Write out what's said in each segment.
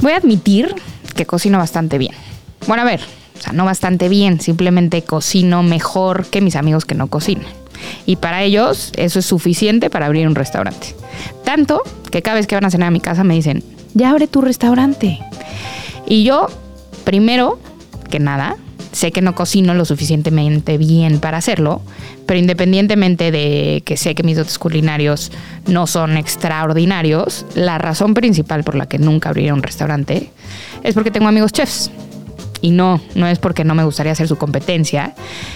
Voy a admitir que cocino bastante bien. Bueno, a ver, o sea, no bastante bien, simplemente cocino mejor que mis amigos que no cocinan. Y para ellos eso es suficiente para abrir un restaurante. Tanto que cada vez que van a cenar a mi casa me dicen, ya abre tu restaurante. Y yo, primero que nada, sé que no cocino lo suficientemente bien para hacerlo, pero independientemente de que sé que mis dotes culinarios no son extraordinarios, la razón principal por la que nunca abriría un restaurante es porque tengo amigos chefs. Y no, no es porque no me gustaría hacer su competencia,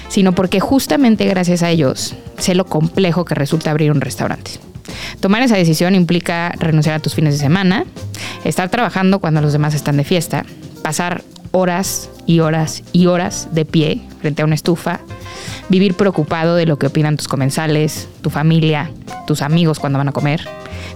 sino porque justamente gracias a ellos sé lo complejo que resulta abrir un restaurante. Tomar esa decisión implica renunciar a tus fines de semana, estar trabajando cuando los demás están de fiesta, pasar horas y horas y horas de pie frente a una estufa, vivir preocupado de lo que opinan tus comensales, tu familia, tus amigos cuando van a comer,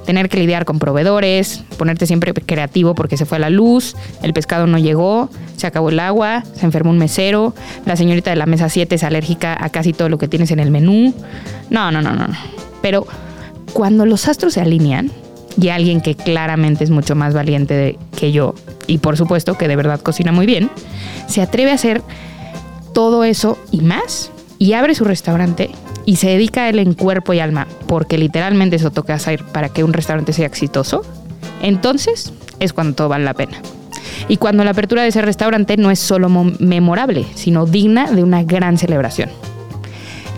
tener que lidiar con proveedores, ponerte siempre creativo porque se fue la luz, el pescado no llegó, se acabó el agua, se enfermó un mesero, la señorita de la mesa 7 es alérgica a casi todo lo que tienes en el menú. No, no, no, no. Pero cuando los astros se alinean y alguien que claramente es mucho más valiente que yo y por supuesto que de verdad cocina muy bien, se atreve a hacer todo eso y más y abre su restaurante y se dedica a él en cuerpo y alma, porque literalmente eso toca hacer para que un restaurante sea exitoso, entonces es cuando todo vale la pena. Y cuando la apertura de ese restaurante no es solo memorable, sino digna de una gran celebración.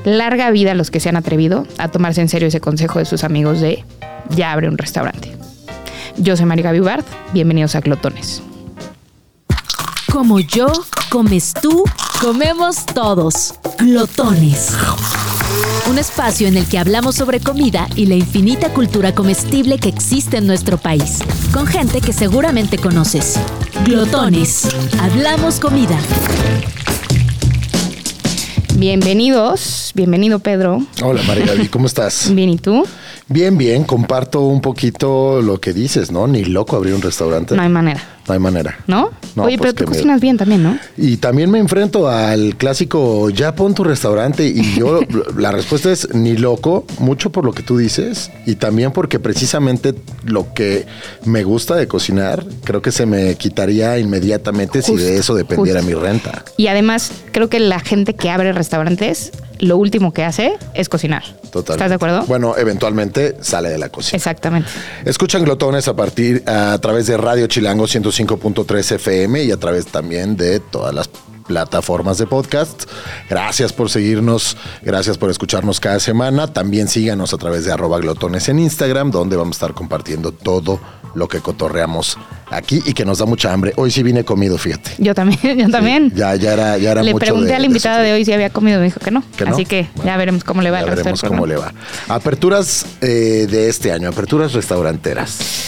Larga vida a los que se han atrevido a tomarse en serio ese consejo de sus amigos de ya abre un restaurante. Yo soy María Gaby bienvenidos a Glotones. Como yo, comes tú, comemos todos. Glotones. Un espacio en el que hablamos sobre comida y la infinita cultura comestible que existe en nuestro país, con gente que seguramente conoces. Glotones. Hablamos comida. Bienvenidos, bienvenido Pedro. Hola María ¿cómo estás? Bien, ¿y tú? Bien, bien, comparto un poquito lo que dices, ¿no? Ni loco abrir un restaurante. No hay manera. No hay manera. ¿No? Oye, pues pero tú cocinas bien también, ¿no? Y también me enfrento al clásico, ya pon tu restaurante. Y yo, la respuesta es ni loco, mucho por lo que tú dices. Y también porque precisamente lo que me gusta de cocinar, creo que se me quitaría inmediatamente si de eso dependiera mi renta. Y además, creo que la gente que abre restaurantes lo último que hace es cocinar. Totalmente. ¿Estás de acuerdo? Bueno, eventualmente sale de la cocina. Exactamente. Escuchan glotones a partir a través de Radio Chilango 105.3 FM y a través también de todas las plataformas de podcast. Gracias por seguirnos, gracias por escucharnos cada semana. También síganos a través de arroba glotones en Instagram, donde vamos a estar compartiendo todo lo que cotorreamos aquí y que nos da mucha hambre. Hoy sí vine comido, fíjate. Yo también, yo también. ya, ya era, ya era le pregunté a la invitada de, hoy si había comido, me dijo que no. Así que ya veremos cómo le va. Ya veremos cómo le va. Aperturas eh, de este año, aperturas restauranteras.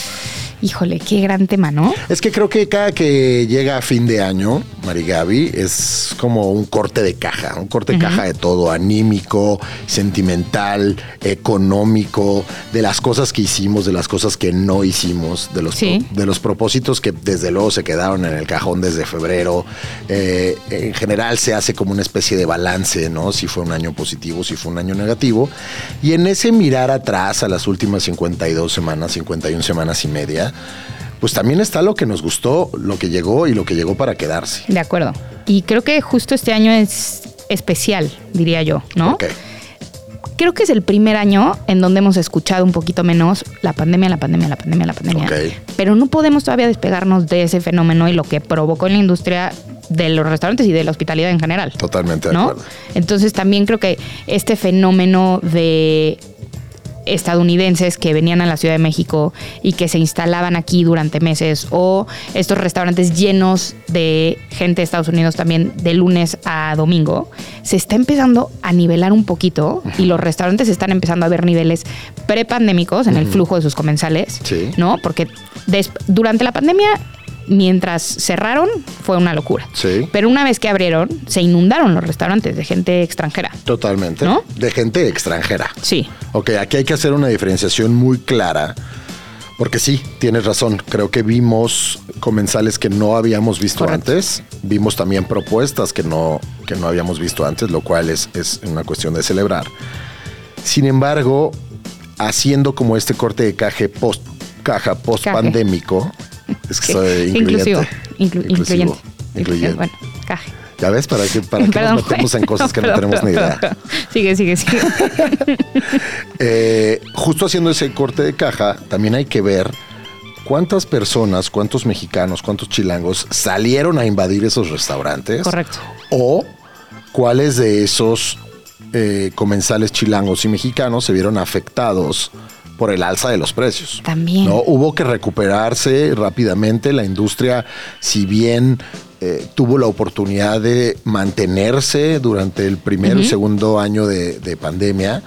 Híjole, qué gran tema, ¿no? Es que creo que cada que llega a fin de año, Marigaby, es como un corte de caja, un corte de caja de todo, anímico, sentimental, económico, de las cosas que hicimos, de las cosas que no hicimos, de los, de los propósitos que desde luego se quedaron en el cajón desde febrero. Eh, en general se hace como una especie de balance, ¿no? Si fue un año positivo, si fue un año negativo. Y en ese mirar atrás a las últimas 52 semanas, 51 semanas y media, pues también está lo que nos gustó, lo que llegó y lo que llegó para quedarse. De acuerdo. Y creo que justo este año es especial, diría yo, ¿no? Creo que es el primer año en donde hemos escuchado un poquito menos la pandemia, la pandemia, la pandemia, la pandemia. Pero no podemos todavía despegarnos de ese fenómeno y lo que provocó en la industria de los restaurantes y de la hospitalidad en general. Totalmente de acuerdo. Entonces también creo que este fenómeno de estadounidenses que venían a la Ciudad de México y que se instalaban aquí durante meses o estos restaurantes llenos de gente de Estados Unidos también de lunes a domingo, se está empezando a nivelar un poquito y los restaurantes están empezando a ver niveles prepandémicos en el flujo de sus comensales, ¿no? Porque durante la pandemia mientras cerraron fue una locura. Sí. Pero una vez que abrieron, se inundaron los restaurantes de gente extranjera. Totalmente. ¿No? De gente extranjera. Sí. Ok, aquí hay que hacer una diferenciación muy clara. Porque sí, tienes razón. Creo que vimos comensales que no habíamos visto antes. Vimos también propuestas que no, que no habíamos visto antes, lo cual es, es una cuestión de celebrar. Sin embargo, haciendo como este corte de caja post, caja post pandémico, Es que soy Inclusivo. incluyente. Inclu- incluyente. Incluyente. Bueno, caje. ¿Ya ves? ¿Para qué, para qué Perdón, nos metemos en cosas que no, Perdón, tenemos ni idea? Sigue, sigue, sigue. Eh, justo haciendo ese corte de caja, también hay que ver cuántas personas, cuántos mexicanos, cuántos chilangos salieron a invadir esos restaurantes. Correcto. O cuáles de esos eh, comensales chilangos y mexicanos se vieron afectados por el alza de los precios. También. ¿no? Hubo que recuperarse rápidamente. La industria, si bien eh, tuvo la oportunidad de mantenerse durante el primer y segundo año de, de pandemia,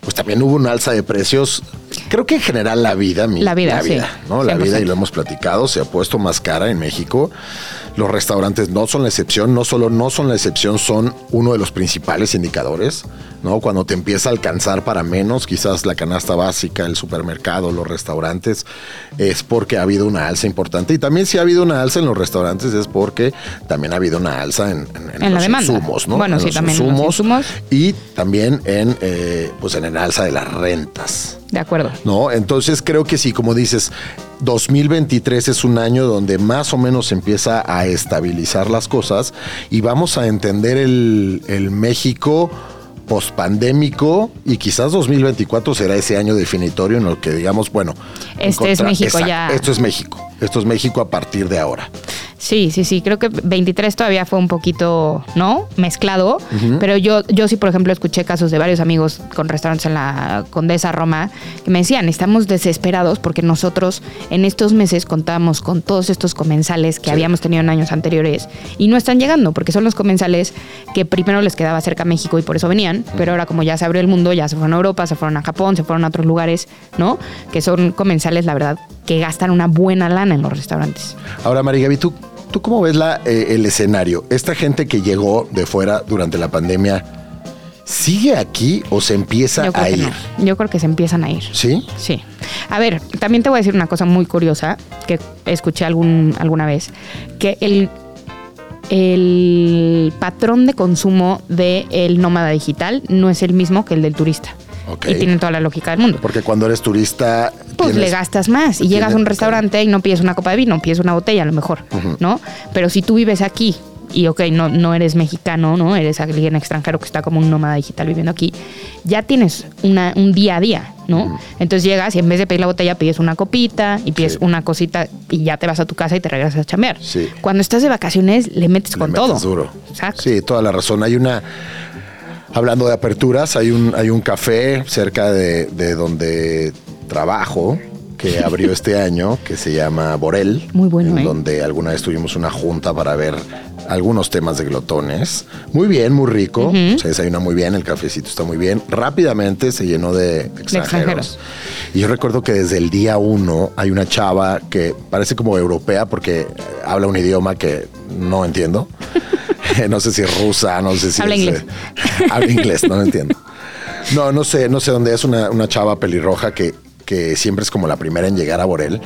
pues también hubo un alza de precios. Creo que en general la vida, mi- La vida, sí. ¿no? La vida, y 100%. lo hemos platicado, se ha puesto más cara en México. Los restaurantes no son la excepción, no solo no son la excepción, son uno de los principales indicadores, ¿no? Cuando te empieza a alcanzar para menos, quizás la canasta básica, el supermercado, los restaurantes, es porque ha habido una alza importante. Y también si ha habido una alza en los restaurantes es porque también ha habido una alza en, en- en En la los demanda. insumos, ¿no? Bueno, En sí, los también en los insumos. Y también en, eh, pues en el alza de las rentas. De acuerdo. ¿no? Entonces creo que sí, como dices, 2023 es un año donde más o menos empieza a estabilizar las cosas y vamos a entender el, el México pospandémico y quizás 2024 será ese año definitorio en el que digamos, bueno, Este es México exacto, ya. Esto es México. Esto es México a partir de ahora. Sí, sí, sí. Creo que 23 todavía fue un poquito, ¿no? Mezclado. Pero yo, yo sí, por ejemplo, escuché casos de varios amigos con restaurantes en la Condesa Roma que me decían, estamos desesperados porque nosotros en estos meses contábamos con todos estos comensales que Sí. habíamos tenido en años anteriores y no están llegando porque son los comensales que primero les quedaba cerca a México y por eso venían. Pero ahora como ya se abrió el mundo, ya se fueron a Europa, se fueron a Japón, se fueron a otros lugares, ¿no? Que son comensales, la verdad, que gastan una buena lana en los restaurantes. Ahora, María Gaby, ¿tú, ¿tú cómo ves la, eh, el escenario? ¿Esta gente que llegó de fuera durante la pandemia sigue aquí o se empieza a ir? no. Yo creo que se empiezan a ir. ¿Sí? Sí. A ver, también te voy a decir una cosa muy curiosa que escuché algún, alguna vez, que el, el patrón de consumo del nómada digital no es el mismo que el del turista. Y tiene toda la lógica del mundo. Porque cuando eres turista. Pues tienes- le gastas más y llegas a un restaurante y no pides una copa de vino, pides una botella a lo mejor, ¿no? Pero si tú vives aquí y, ok, no, no eres mexicano, ¿no? Eres alguien extranjero que está como un nómada digital viviendo aquí, ya tienes una, un día a día, ¿no? Entonces llegas y en vez de pedir la botella pides una copita y pides Sí. una cosita y ya te vas a tu casa y te regresas a chambear. Sí. Cuando estás de vacaciones le metes le con metes todo. duro. Exacto. Sí, toda la razón. Hay una. Hablando de aperturas, hay un, hay un café cerca de, de donde trabajo que abrió este año que se llama Borel. Muy bueno, En ¿eh? donde alguna vez tuvimos una junta para ver algunos temas de glotones. Muy bien, muy rico. Se desayuna muy bien, el cafecito está muy bien. Rápidamente se llenó de extranjeros. extranjeros. Y yo recuerdo que desde el día uno hay una chava que parece como europea porque habla un idioma que no entiendo. no sé si es rusa, no sé si Habla es, inglés. eh, habla inglés, no lo entiendo. No, no sé, no sé dónde es una, una chava pelirroja que, que siempre es como la primera en llegar a Borel.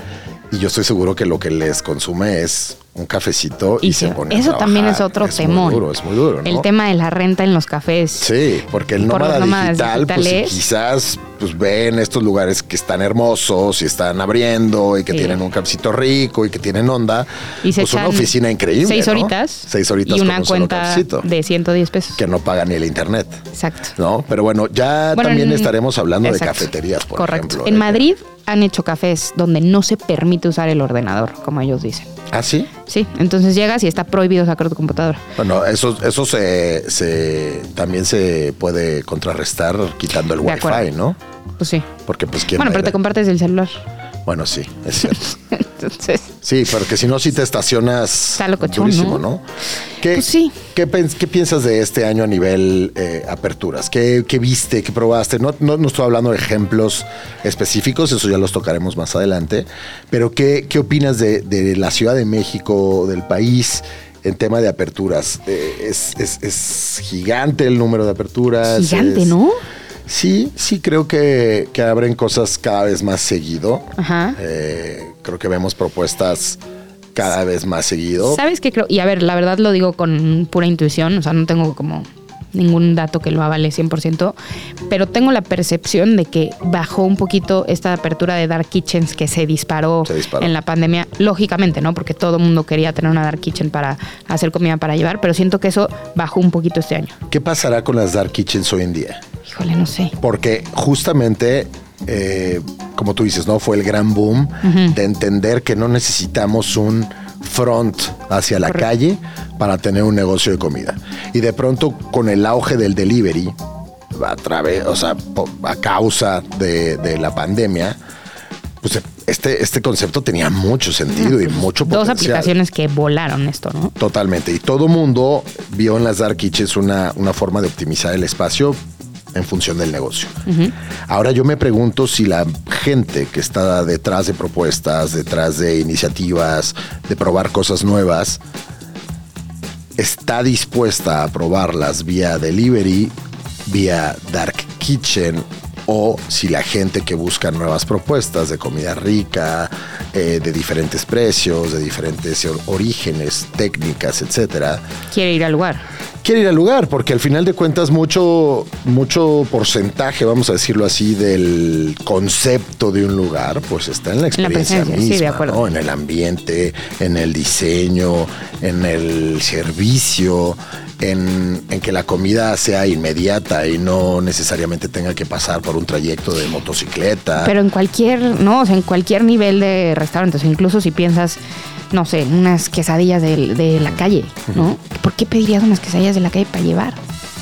Y yo estoy seguro que lo que les consume es un cafecito y, Y se se- pone a eso también es otro es temón. Muy duro, es muy duro, ¿no? El tema de la renta en los cafés. Sí, porque el Por nómada nómadas digital, pues digitales. quizás pues ven estos lugares que están hermosos y están abriendo y que Sí. tienen un cafecito rico y que tienen onda. Y se pues una oficina increíble. Seis ¿no? horitas. Seis horitas Y con una un cuenta de 110 pesos. que no paga ni el internet. Exacto. ¿No? Pero bueno, ya Bueno, también en- estaremos hablando exacto. de cafeterías, por Correcto. ejemplo. En Madrid han hecho cafés donde no se permite usar el ordenador, como ellos dicen. ¿Ah, sí? Sí, entonces llegas y está prohibido sacar tu computadora. Bueno, eso, eso se, se también se puede contrarrestar quitando el De wifi, acuerdo. ¿no? Pues sí. Porque pues quién Bueno, va a pero te compartes el celular. Bueno, sí, es cierto. Entonces, Sí, porque si no, si te estacionas Está locochón, durísimo, ¿no? ¿no? ¿Qué, Pues sí. ¿qué, piensas de este año a nivel eh, aperturas? ¿Qué, qué viste? ¿Qué probaste? No, no, no estoy hablando de ejemplos específicos, eso ya los tocaremos más adelante, pero ¿qué, qué opinas de, de la Ciudad de México, del país? En tema de aperturas, Eh, es, es- es gigante el número de aperturas. gigante, es- ¿no? Sí, sí, creo que, que abren cosas cada vez más seguido. Ajá. Eh, creo que vemos propuestas cada vez más seguido. ¿Sabes qué creo? Y a ver, la verdad lo digo con pura intuición, o sea, no tengo como ningún dato que lo avale 100%, pero tengo la percepción de que bajó un poquito esta apertura de dark kitchens que se disparó, Se disparó. en la pandemia, lógicamente, ¿no? Porque todo el mundo quería tener una dark kitchen para hacer comida para llevar, pero siento que eso bajó un poquito este año. ¿Qué pasará con las dark kitchens hoy en día? Híjole, no sé. Porque justamente, eh, como tú dices, ¿no? Fue el gran boom de entender que no necesitamos un front hacia la Correcto. calle para tener un negocio de comida. Y de pronto, con el auge del delivery, a través, o sea, a causa de, de la pandemia, pues este, este concepto tenía mucho sentido y mucho Dos potencial. aplicaciones que volaron esto, ¿no? Totalmente. Y todo mundo vio en las dark kitchens una, una forma de optimizar el espacio en función del negocio. Ahora yo me pregunto si la gente que está detrás de propuestas, detrás de iniciativas, de probar cosas nuevas, está dispuesta a probarlas vía delivery, vía dark kitchen o si la gente que busca nuevas propuestas de comida rica, eh, de diferentes precios, de diferentes or- orígenes, técnicas, etcétera, Quiere ir al lugar. quiere ir al lugar, porque al final de cuentas mucho, mucho porcentaje, vamos a decirlo así, del concepto de un lugar, pues está en la En la experiencia sí, misma, de acuerdo. ¿no? en el ambiente, en el diseño, en el servicio, en, en que la comida sea inmediata y no necesariamente tenga que pasar por un trayecto de motocicleta. Pero en cualquier, no, o sea, en cualquier nivel de restaurantes, incluso si piensas, no sé, en unas quesadillas de, de la calle, ¿no? ¿Por qué pedirías unas quesadillas de la calle para llevar?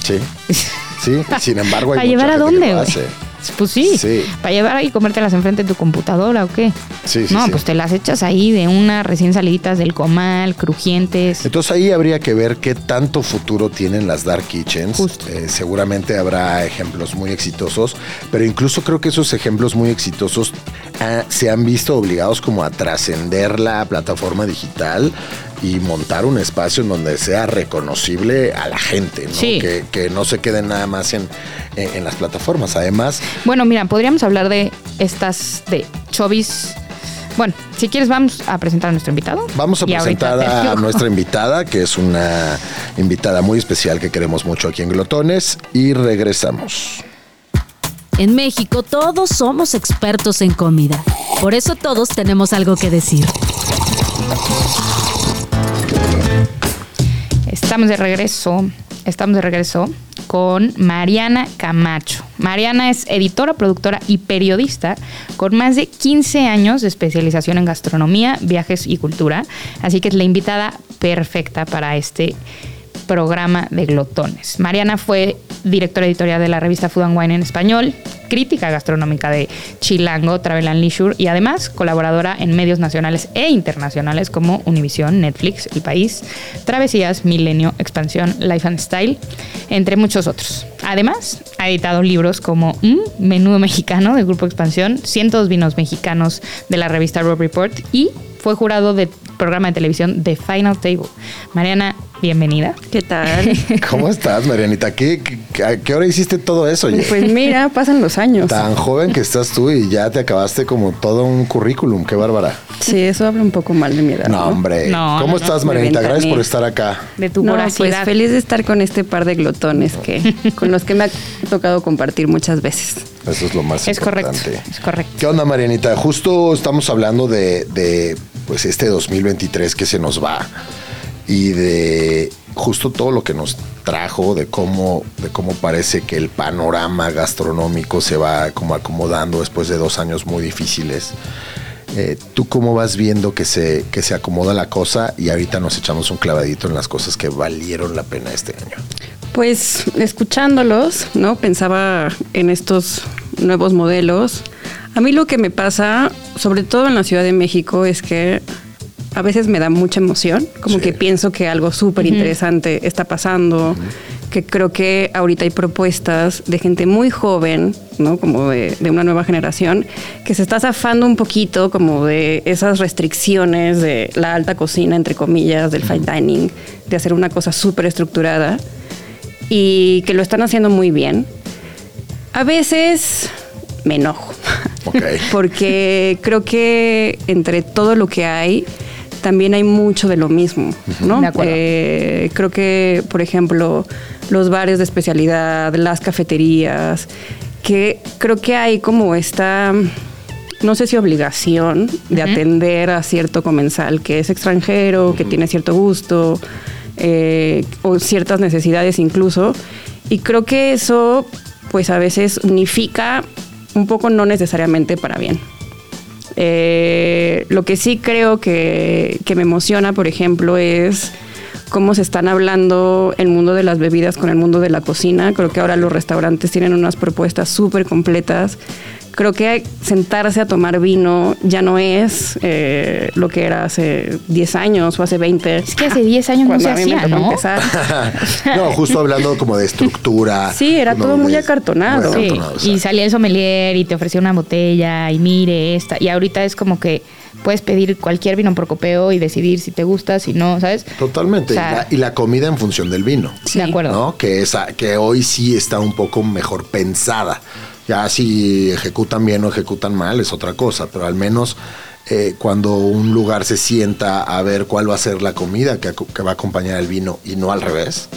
sí, sí, sin embargo hay ¿Para llevar a dónde, güey? Pues sí, Sí. para llevar y comértelas enfrente de tu computadora o qué. Sí, sí, no, sí. pues te las echas ahí de una recién saliditas del comal, crujientes. Entonces ahí habría que ver qué tanto futuro tienen las dark kitchens. Justo. Eh, seguramente habrá ejemplos muy exitosos, pero incluso creo que esos ejemplos muy exitosos ah, se han visto obligados como a trascender la plataforma digital y montar un espacio en donde sea reconocible a la gente, ¿no? Sí. Que, que no se queden nada más en, en- en las plataformas. Además, Bueno, mira, podríamos hablar de estas de chovis. Bueno, si quieres vamos a presentar a nuestro invitado. Vamos a Y presentar a nuestra invitada, que es una invitada muy especial que queremos mucho aquí en Glotones, y regresamos. En México todos somos expertos en comida. Por eso todos tenemos algo que decir. Estamos de regreso. Estamos de regreso con Mariana Camacho. Mariana es editora, productora y periodista con más de 15 años de especialización en gastronomía, viajes y cultura. Así que es la invitada perfecta para este programa de glotones. Mariana fue directora editorial de la revista Food and Wine en español, crítica gastronómica de Chilango, Travel and Leisure y además colaboradora en medios nacionales e internacionales como Univision, Netflix, El País, Travesías, Milenio, Expansión, Life and Style, entre muchos otros. Además, ha editado libros como Un Menudo Mexicano del Grupo Expansión, Cientos Vinos Mexicanos de la revista Rob Report y fue jurado del programa de televisión The Final Table. Mariana, bienvenida. ¿Qué tal? ¿Cómo estás, Marianita? ¿Qué, qué- a qué hora hiciste todo eso? oye? Pues mira, pasan los años. Tan joven que estás tú y ya te acabaste como todo un currículum. Qué bárbara. Sí, eso habla un poco mal de mi edad. No, hombre. No, ¿Cómo no, estás, Marianita? Gracias por estar acá. De tu No, pues voracidad. feliz de estar con este par de glotones que con los que me ha tocado compartir muchas veces. Eso es lo más Es correcto. importante. Es correcto. ¿Qué onda, Marianita? Justo estamos hablando de, de, pues este 2023 que se nos va y de justo todo lo que nos trajo, de cómo, de cómo parece que el panorama gastronómico se va como acomodando después de dos años muy difíciles. Eh, ¿Tú cómo vas viendo que se, que se acomoda la cosa y ahorita nos echamos un clavadito en las cosas que valieron la pena este año? Pues escuchándolos, ¿no? Pensaba en estos nuevos modelos. A mí lo que me pasa, sobre todo en la Ciudad de México, es que a veces me da mucha emoción, como Sí. que pienso que algo súper interesante está pasando, que creo que ahorita hay propuestas de gente muy joven, ¿no? Como de, de una nueva generación, que se está zafando un poquito como de esas restricciones de la alta cocina, entre comillas, del fine dining, de hacer una cosa súper estructurada y que lo están haciendo muy bien. A veces me enojo. Porque creo que entre todo lo que hay, también hay mucho de lo mismo, ¿no? De acuerdo. Eh, creo que, por ejemplo, los bares de especialidad, las cafeterías, que creo que hay como esta, no sé si obligación de atender a cierto comensal que es extranjero, que tiene cierto gusto, eh, o ciertas necesidades incluso. Y creo que eso, pues a veces unifica un poco no necesariamente para bien. Eh, lo que sí creo que, que me emociona, por ejemplo, es cómo se están hablando el mundo de las bebidas con el mundo de la cocina. Creo que ahora los restaurantes tienen unas propuestas súper completas. Creo que sentarse a tomar vino ya no es eh, lo que era hace 10 años o hace 20. Es que hace 10 años no se hacía, ¿no? empezar. no, justo hablando como de estructura. Sí, era todo muy De- acartonado. muy Sí, acartonado, y salía el sommelier y te ofrecía una botella y mire esta. Y ahorita es como que puedes pedir cualquier vino por copeo y decidir si te gusta, si no, ¿sabes? Totalmente. O sea- y, la, y la comida en función del vino. De acuerdo. ¿no? Que, esa, que hoy sí está un poco mejor pensada. Ya si ejecutan bien o ejecutan mal es otra cosa, pero al menos eh, cuando un lugar se sienta a ver cuál va a ser la comida que, va a acompañar el vino y no al revés.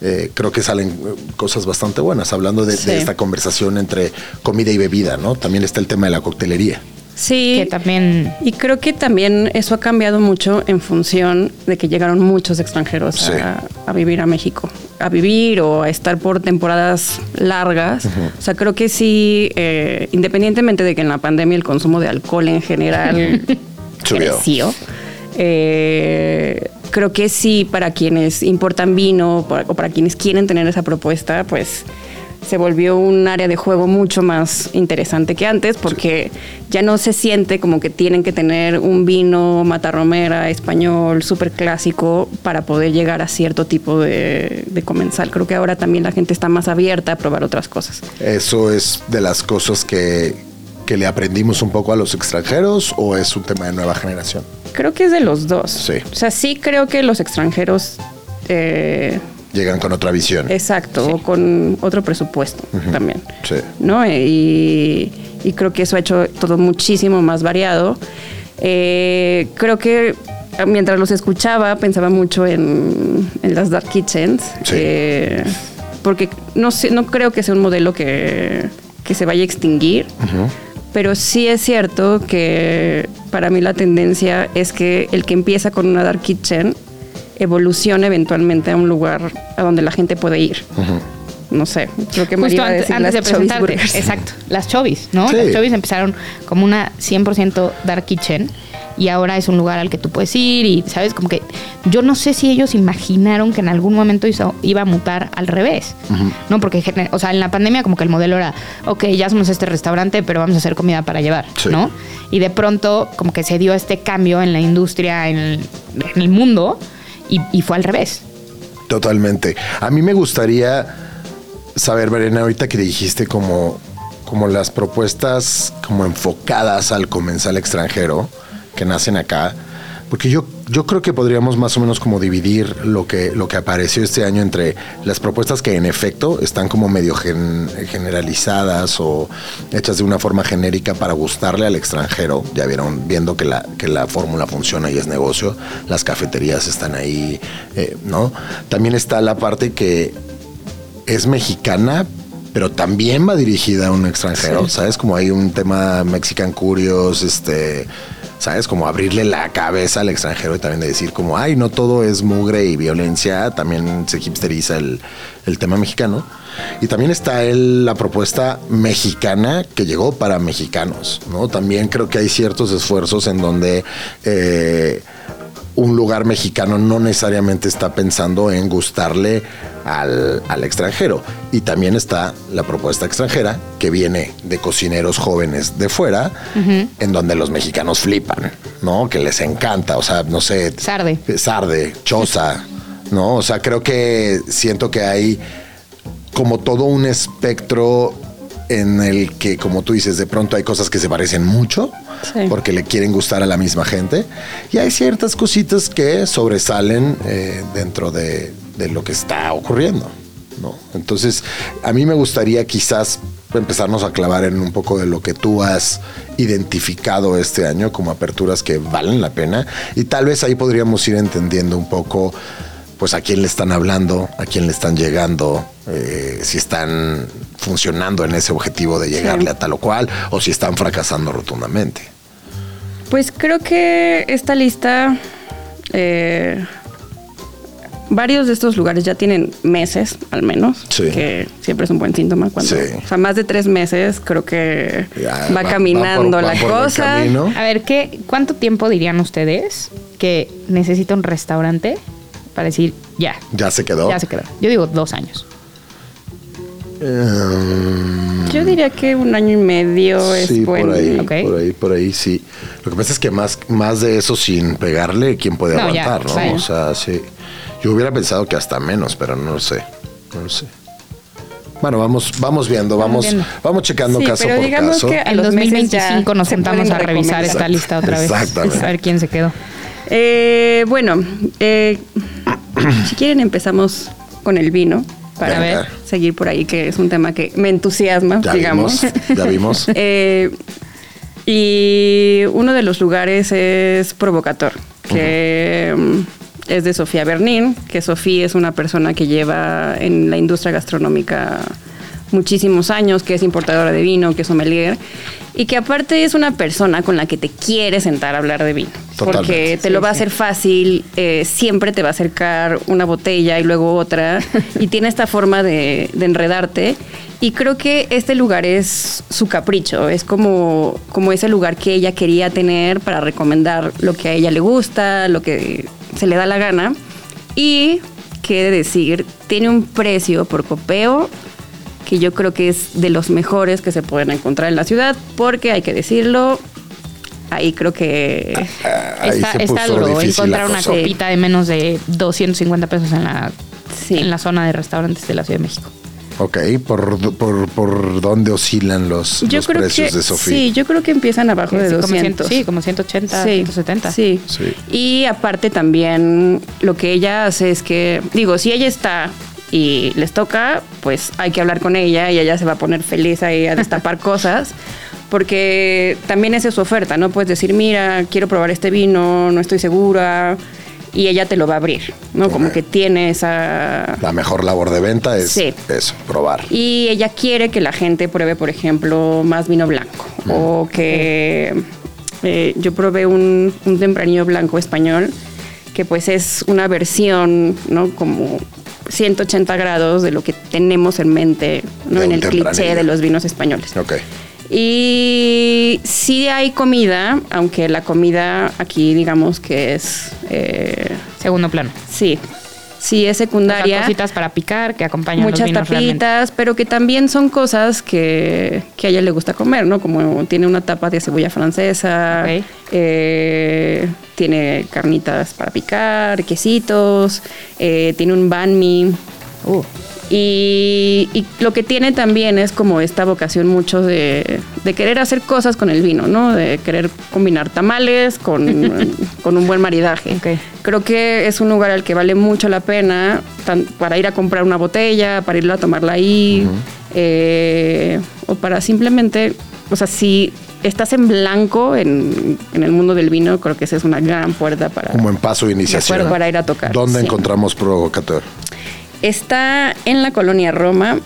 eh, creo que salen eh, cosas bastante buenas, hablando de, esta conversación entre comida y bebida, ¿no? También está el tema de la coctelería. Sí. Que también Y creo que también eso ha cambiado mucho en función de que llegaron muchos extranjeros Sí. a, a vivir a México, a vivir o a estar por temporadas largas. O sea, creo que sí, eh, independientemente de que en la pandemia el consumo de alcohol en general creció, eh, creo que sí, para quienes importan vino para- o para quienes quieren tener esa propuesta, pues se volvió un área de juego mucho más interesante que antes porque ya no se siente como que tienen que tener un vino matarromera español súper clásico para poder llegar a cierto tipo de, de comensal. Creo que ahora también la gente está más abierta a probar otras cosas. ¿Eso es de las cosas que, que le aprendimos un poco a los extranjeros o es un tema de nueva generación? Creo que es de los dos. Sí. O sea, sí creo que los extranjeros... eh, Llegan con otra visión. Exacto, o con otro presupuesto también. Sí. ¿no? Y, y creo que eso ha hecho todo muchísimo más variado. Eh, creo que mientras los escuchaba pensaba mucho en, en las dark kitchens. Sí. eh, porque no, sé, no creo que sea un modelo que, que se vaya a extinguir. Pero sí es cierto que para mí la tendencia es que el que empieza con una dark kitchen evoluciona eventualmente a un lugar a donde la gente puede ir. No sé, creo que me Justo iba a antes, decir antes de las presentarte. Burgers. Exacto, las chovis, ¿no? Sí. Las chovis empezaron como una 100% dark kitchen y ahora es un lugar al que tú puedes ir y, ¿sabes? Como que yo no sé si ellos imaginaron que en algún momento hizo- iba a mutar al revés, ¿no? Porque, o sea, en la pandemia como que el modelo era, ok, ya somos este restaurante, pero vamos a hacer comida para llevar, Sí. ¿no? Y de pronto como que se dio este cambio en la industria, en el, en el mundo y, fue al revés. Totalmente. A mí me gustaría saber, Verena, ahorita que dijiste como, como las propuestas como enfocadas al comensal extranjero que nacen acá, porque yo, yo creo que podríamos más o menos como dividir lo que, lo que apareció este año entre las propuestas que en efecto están como medio gen- generalizadas o hechas de una forma genérica para gustarle al extranjero. Ya vieron, viendo que la, que la fórmula funciona y es negocio, las cafeterías están ahí, eh, ¿no? También está la parte que es mexicana, pero también va dirigida a un extranjero, ¿sabes? Como hay un tema Mexican Curious, este, ¿sabes? Como abrirle la cabeza al extranjero y también de decir como, ay, no todo es mugre y violencia, también se hipsteriza el, el tema mexicano. Y también está el, la propuesta mexicana que llegó para mexicanos, ¿no? También creo que hay ciertos esfuerzos en donde... eh, un lugar mexicano no necesariamente está pensando en gustarle al, al extranjero. Y también está la propuesta extranjera que viene de cocineros jóvenes de fuera, en donde los mexicanos flipan, ¿no? Que les encanta, o sea, no sé. Sarde. Sarde, choza, ¿no? O sea, creo que siento que hay como todo un espectro en el que, como tú dices, de pronto hay cosas que se parecen mucho Sí. porque le quieren gustar a la misma gente y hay ciertas cositas que sobresalen eh, dentro de, de lo que está ocurriendo. ¿no? Entonces, a mí me gustaría quizás empezarnos a clavar en un poco de lo que tú has identificado este año como aperturas que valen la pena y tal vez ahí podríamos ir entendiendo un poco pues a quién le están hablando, a quién le están llegando, eh, si están funcionando en ese objetivo de llegarle a tal o cual o si están fracasando rotundamente. Pues creo que esta lista, eh, varios de estos lugares ya tienen meses al menos, Sí. que siempre es un buen síntoma cuando, Sí. o sea, más de tres meses creo que Ya, va, va- caminando va por- va la cosa. camino. A ver, ¿qué, ¿cuánto tiempo dirían ustedes que necesita un restaurante para decir ya? Ya se quedó. Ya se quedó. Yo digo dos años. Eh, Yo diría que un año y medio es sí, bueno. por ahí, Ok. por ahí, por ahí, sí. Lo que pasa es que más, más de eso sin pegarle, ¿quién puede No, ya, aguantar, no? vaya. O sea, sí. Yo hubiera pensado que hasta menos, pero no lo sé. No lo sé. Bueno, vamos, vamos viendo, vamos, viendo. vamos checando Sí, caso pero por digamos caso. que- En los meses ya 2025 nos se sentamos a revisar esta lista otra vez. Exactamente. A ver quién se quedó. Eh, bueno, eh, si quieren empezamos con el vino para ver. seguir por ahí, que es un tema que me entusiasma, Ya digamos. vimos, ya vimos. Eh, y uno de los lugares es Provocator, que mm, es de Sofía Bernín, que Sofía es una persona que lleva en la industria gastronómica muchísimos años, que es importadora de vino, que es sommelier, y que aparte es una persona con la que te quieres sentar a hablar de vino. Totalmente. Porque te lo va a hacer fácil, eh, siempre te va a acercar una botella y luego otra, y tiene esta forma de, de enredarte. Y creo que este lugar es su capricho, es como, como ese lugar que ella quería tener para recomendar lo que a ella le gusta, lo que se le da la gana. Y, qué de decir, tiene un precio por copeo que yo creo que es de los mejores que se pueden encontrar en la ciudad, porque hay que decirlo, ahí creo que... Ahí está se está puso duro encontrar una copita de menos de 250 pesos en la, Sí. en la zona de restaurantes de la Ciudad de México. Ok, ¿por, por, por dónde oscilan los, Yo los creo precios que de Sofía? sí, yo creo que empiezan abajo de Sí, como 200. cien- sí, como 180, Sí, 170. Sí. Sí. Y aparte también lo que ella hace es que, digo, si ella está y les toca, pues hay que hablar con ella y ella se va a poner feliz ahí a destapar cosas. Porque también esa es su oferta, ¿no? Puedes decir, mira, quiero probar este vino, no estoy segura. Y ella te lo va a abrir, ¿no? Como que tiene esa, La mejor labor de venta es Sí. eso, probar. y ella quiere que la gente pruebe, por ejemplo, más vino blanco. O que eh, yo probé un, un tempranillo blanco español, que pues es una versión, ¿no? Como 180 grados de lo que tenemos en mente, ¿no? En el cliché de los vinos españoles. Ok. Y sí hay comida, aunque la comida aquí digamos que es, eh, Segundo plano. sí, sí es O sea, secundaria cositas para picar que acompañan los muchas vinos realmente. tapitas, pero que también son cosas que, que a ella le gusta comer, ¿no? Como tiene una tapa de cebolla francesa, eh, tiene carnitas para picar, quesitos, eh, tiene un banh mi. Uh, Y, y lo que tiene también es como esta vocación mucho de, de querer hacer cosas con el vino, ¿no? De querer combinar tamales con, con un buen maridaje. Creo que es un lugar al que vale mucho la pena tan- para ir a comprar una botella, para ir a tomarla ahí, eh, o para simplemente, o sea, si estás en blanco en, en el mundo del vino, creo que esa es una gran puerta para, Un buen paso de iniciación. acuerdo, para ir a tocar. ¿Dónde sí. encontramos Provocateur? Está en la colonia Roma.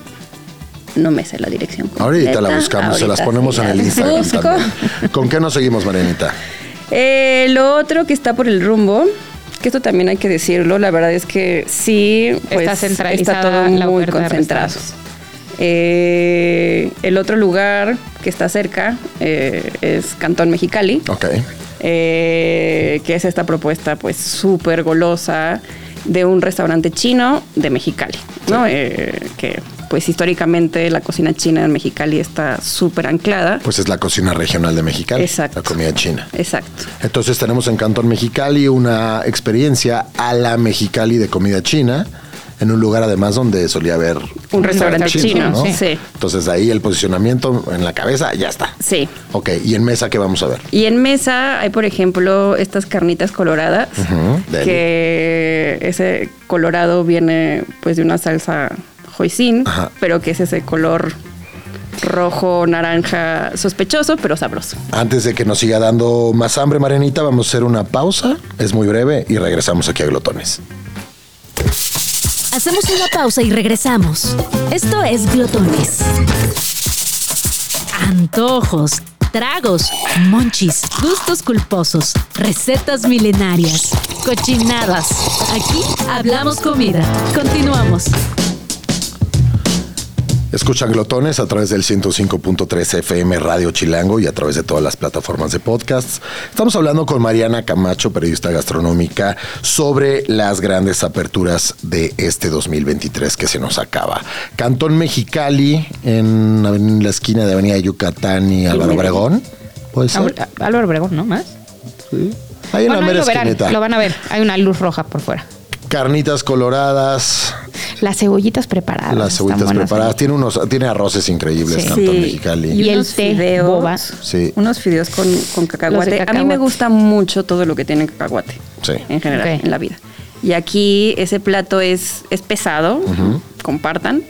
No me sé la dirección. Ahorita la buscamos, se las ponemos en el Instagram busco. también. ¿Con qué nos seguimos, Marianita? Eh, lo otro que está por el rumbo, que esto también hay que decirlo, la verdad es que sí, pues, Está centralizada está todo la muy concentrado. Eh, el otro lugar que está cerca eh, es Cantón Mexicali. Ok. eh, que es esta propuesta pues súper golosa de un restaurante chino de Mexicali, ¿no? Eh, que pues históricamente la cocina china en Mexicali está súper anclada. Pues es la cocina regional de Mexicali. Exacto. La comida china. Exacto. Entonces tenemos en Cantón Mexicali una experiencia a la Mexicali de comida china, en un lugar además donde solía haber Un restaurante chino, ¿no? sí. Entonces ahí el posicionamiento en la cabeza ya está. Sí. Ok, y en mesa, ¿qué vamos a ver? Y en mesa hay, por ejemplo, estas carnitas coloradas, deli. que ese colorado viene pues de una salsa hoisin, Ajá. pero que es ese color rojo, naranja, sospechoso, pero sabroso. Antes de que nos siga dando más hambre, Marianita, vamos a hacer una pausa. Es muy breve y regresamos aquí a Glotones. Hacemos una pausa y regresamos. Esto es Glotones. Antojos, tragos, monchis, gustos culposos, recetas milenarias, cochinadas. Aquí hablamos comida. Continuamos. Escuchan Glotones a través del 105.3 FM Radio Chilango y a través de todas las plataformas de podcasts. Estamos hablando con Mariana Camacho, periodista gastronómica, sobre las grandes aperturas de este 2023 que se nos acaba. Cantón Mexicali, en, la esquina de Avenida Yucatán y Álvaro Obregón. ¿Puede ser? Álvaro Obregón, ¿no? ¿Más? Ahí en Bueno, la ahí mera lo verán, esquinita. lo van a ver. Hay una luz roja por fuera. Carnitas coloradas, Las cebollitas preparadas. las cebollitas buenas. preparadas. Tiene unos, tiene arroces increíbles, Sí. Cantón Mexicali. Y el té boba. Sí. Unos fideos con, con cacahuate. A mí me gusta mucho todo lo que tiene cacahuate. Sí. En general, en la vida. Y aquí ese plato es, es pesado, compartan,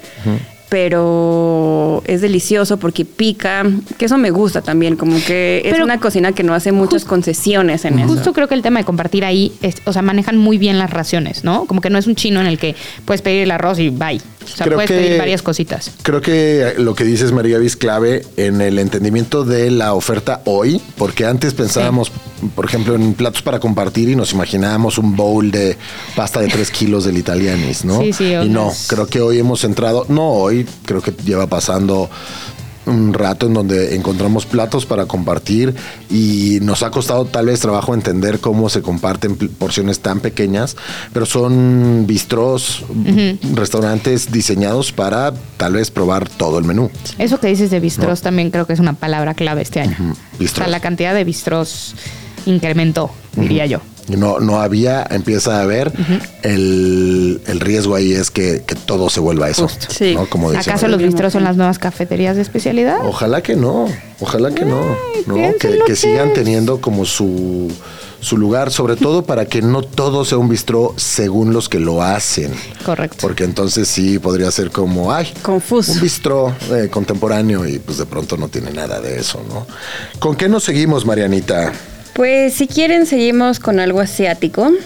pero es delicioso porque pica, que eso me gusta también, como que es Pero una cocina que no hace muchas concesiones en eso. Justo creo que el tema de compartir ahí, es, o sea, manejan muy bien las raciones, ¿no? Como que no es un chino en el que puedes pedir el arroz y bye. O sea, Creo puedes que- pedir varias cositas. Creo que lo que dices, María es clave en el entendimiento de la oferta hoy, porque antes pensábamos, por ejemplo, en platos para compartir y nos imaginábamos un bowl de pasta de 3 kilos del Italianis, ¿no? Sí, sí, y no, creo que hoy hemos entrado, no hoy, creo que lleva pasando un rato en donde encontramos platos para compartir y nos ha costado tal vez trabajo entender cómo se comparten porciones tan pequeñas, pero son bistros, restaurantes diseñados para tal vez probar todo el menú. Eso que dices de bistros también creo que es una palabra clave este año. O sea, la cantidad de bistros incrementó, diría yo. No, no había, empieza a haber, el, el riesgo ahí es que, que todo se vuelva eso. Justo. Sí. ¿no? Como decía ¿Acaso los bistros son las nuevas cafeterías de especialidad? Ojalá que no, ojalá que no, ¿no? Que, que sigan teniendo como su, su lugar, sobre todo para que no todo sea un bistró según los que lo hacen. Correcto. Porque entonces sí podría ser como, ay, Confuso. un bistró eh, contemporáneo y pues de pronto no tiene nada de eso, ¿no? ¿Con qué nos seguimos, Marianita? Pues si quieren seguimos con algo asiático.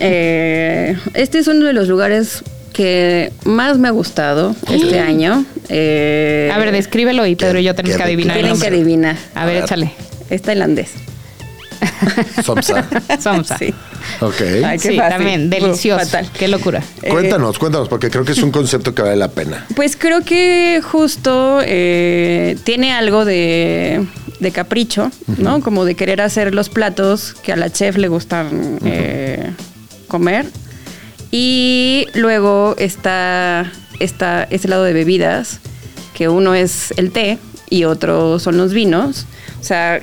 Eh, este es uno de los lugares que más me ha gustado este año. Eh, A ver, descríbelo y Pedro y yo tenemos que adivinar tienen que adivinar. A ver, A ver. échale. Es tailandés. Somsa. Somsa. Sí. Ok. Ay, qué Sí, fácil. también, delicioso. fatal. Qué locura. Eh, Cuéntanos, cuéntanos, porque creo que es un concepto que vale la pena. Pues creo que justo eh, tiene algo de, de capricho, ¿no? Como de querer hacer los platos que a la chef le gustan eh, comer. Y luego está, está ese lado de bebidas, que uno es el té y otro son los vinos. O sea,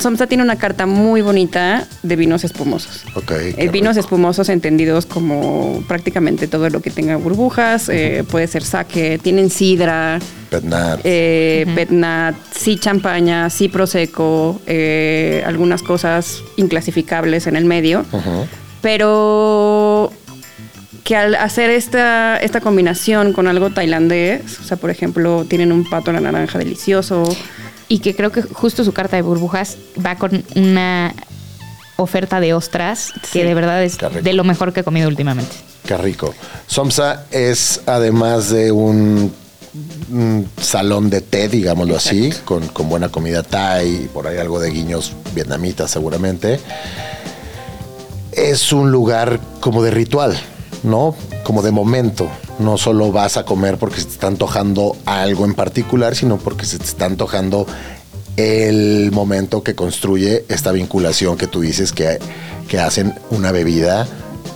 Somsa tiene una carta muy bonita de vinos espumosos. Ok. Eh, vinos rico. espumosos entendidos como prácticamente todo lo que tenga burbujas, eh, puede ser sake, tienen sidra, Petnat. eh, petnat, sí champaña, sí prosecco, eh, algunas cosas inclasificables en el medio, Ujú. pero que al hacer esta, esta combinación con algo tailandés, o sea, por ejemplo, tienen un pato a la naranja delicioso, Y que creo que justo su carta de burbujas va con una oferta de ostras que de verdad es de lo mejor que he comido últimamente. Qué rico. Somsa es además de un, un salón de té, digámoslo así, con, con buena comida thai y por ahí algo de guiños vietnamitas seguramente. Es un lugar como de ritual, ¿no? Como de momento. No solo vas a comer porque se te está antojando algo en particular, sino porque se te está antojando el momento que construye esta vinculación que tú dices que, que hacen una bebida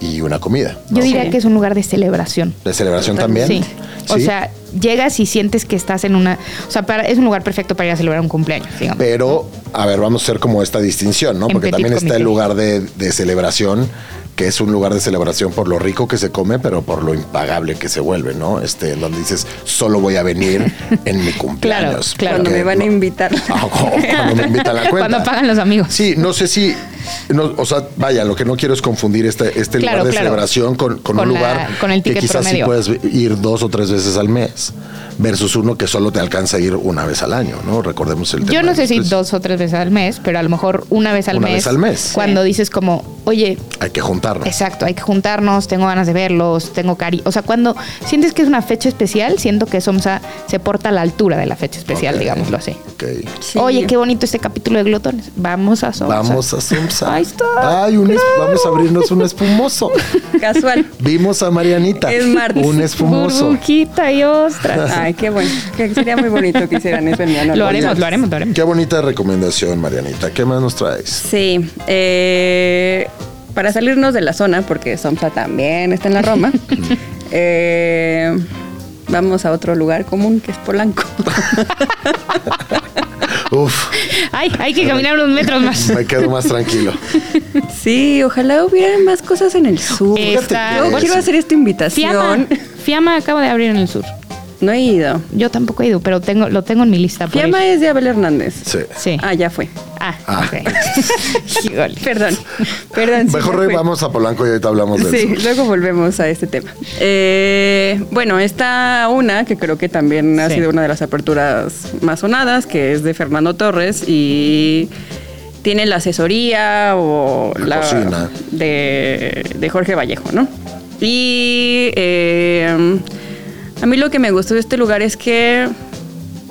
y una comida. Yo diría Sí. que es un lugar de celebración. ¿De celebración también? Sí. O sea, llegas y sientes que estás en una. O sea, para- es un lugar perfecto para ir a celebrar un cumpleaños, digamos. Pero, a ver, vamos a hacer como esta distinción, ¿no? En Porque también está el lugar de, de celebración, que es un lugar de celebración por lo rico que se come, pero por lo impagable que se vuelve, ¿no? Este, donde dices, solo voy a venir en mi cumpleaños. claro. cuando porque me van a invitar. Ah, cuando me invitan a la cuenta. Cuando pagan los amigos. Sí, no sé si no, o sea, vaya, lo que no quiero es confundir este, este Claro, lugar de claro. celebración con, con Con un la- lugar con el que quizás sí promedio. puedes ir dos o tres veces al mes versus uno que solo te alcanza a ir una vez al año, ¿no? Recordemos el tema. Yo no sé si dos o tres veces al mes, pero a lo mejor una vez al Una mes. vez al mes. Cuando dices como, oye, Hay que juntarnos. exacto, hay que juntarnos, tengo ganas de verlos, tengo cari. O sea, cuando sientes que es una fecha especial, siento que Somsa se porta a la altura de la fecha especial, digámoslo así. Ok. Sí. Oye, qué bonito este capítulo de Glotones. Vamos a Somsa. Vamos a Sumsa. Ahí está. Ay, un es- vamos a abrirnos un espumoso. Casual. Vimos a Marianita. Es martes. Un espumoso. Burbujita y ostras. Ay, qué bueno. Que sería muy bonito que hicieran eso en mi lo haremos, lo haremos, lo haremos. Qué bonita recomendación, Marianita. ¿Qué más nos traes? Sí. eh, para salirnos de la zona, porque Somsa también está en la Roma, eh, vamos a otro lugar común que es Polanco. Uf, Ay, hay que caminar unos metros más. me quedo más tranquilo. sí, ojalá hubiera más cosas en el sur. Está- Yo quiero hacer esta Fiamma. invitación. Fiamma acaba de abrir en el sur. No he ido. Yo tampoco he ido, pero tengo, lo tengo en mi lista. por Fiamma ir. es de Abel Hernández. Sí. Sí. Ah, ya fue. Ah, Ah. ok. Perdón. Perdón. sí, Mejor fue. vamos a Polanco y ahorita hablamos de Sí, eso. luego volvemos a este tema. Eh, bueno, está una que creo que también ha Sí. sido una de las aperturas más sonadas, que es de Fernando Torres y tiene la asesoría o La cocina. De, de Jorge Vallejo, ¿no? Y eh, a mí lo que me gustó de este lugar es que,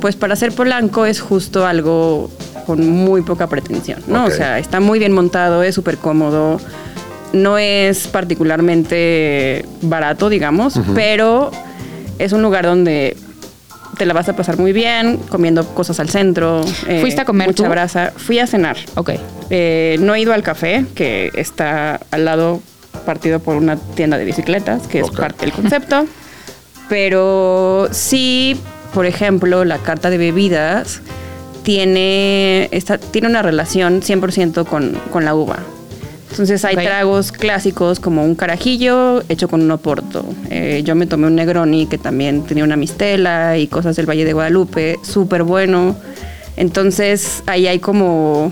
pues para ser Polanco es justo algo con muy poca pretensión, ¿no? O sea, está muy bien montado, es súper cómodo, no es particularmente barato, digamos, pero es un lugar donde te la vas a pasar muy bien, comiendo cosas al centro. eh, ¿Fuiste a comer Mucha tú? brasa. Fui a cenar. Ok. Eh, no he ido al café, que está al lado partido por una tienda de bicicletas, que es parte del concepto. Pero sí, por ejemplo, la carta de bebidas tiene, esta, tiene una relación 100% con, con la uva. Entonces hay tragos clásicos como un carajillo hecho con un oporto. Eh, yo me tomé un Negroni que también tenía una mistela y cosas del Valle de Guadalupe, súper bueno. Entonces ahí hay como,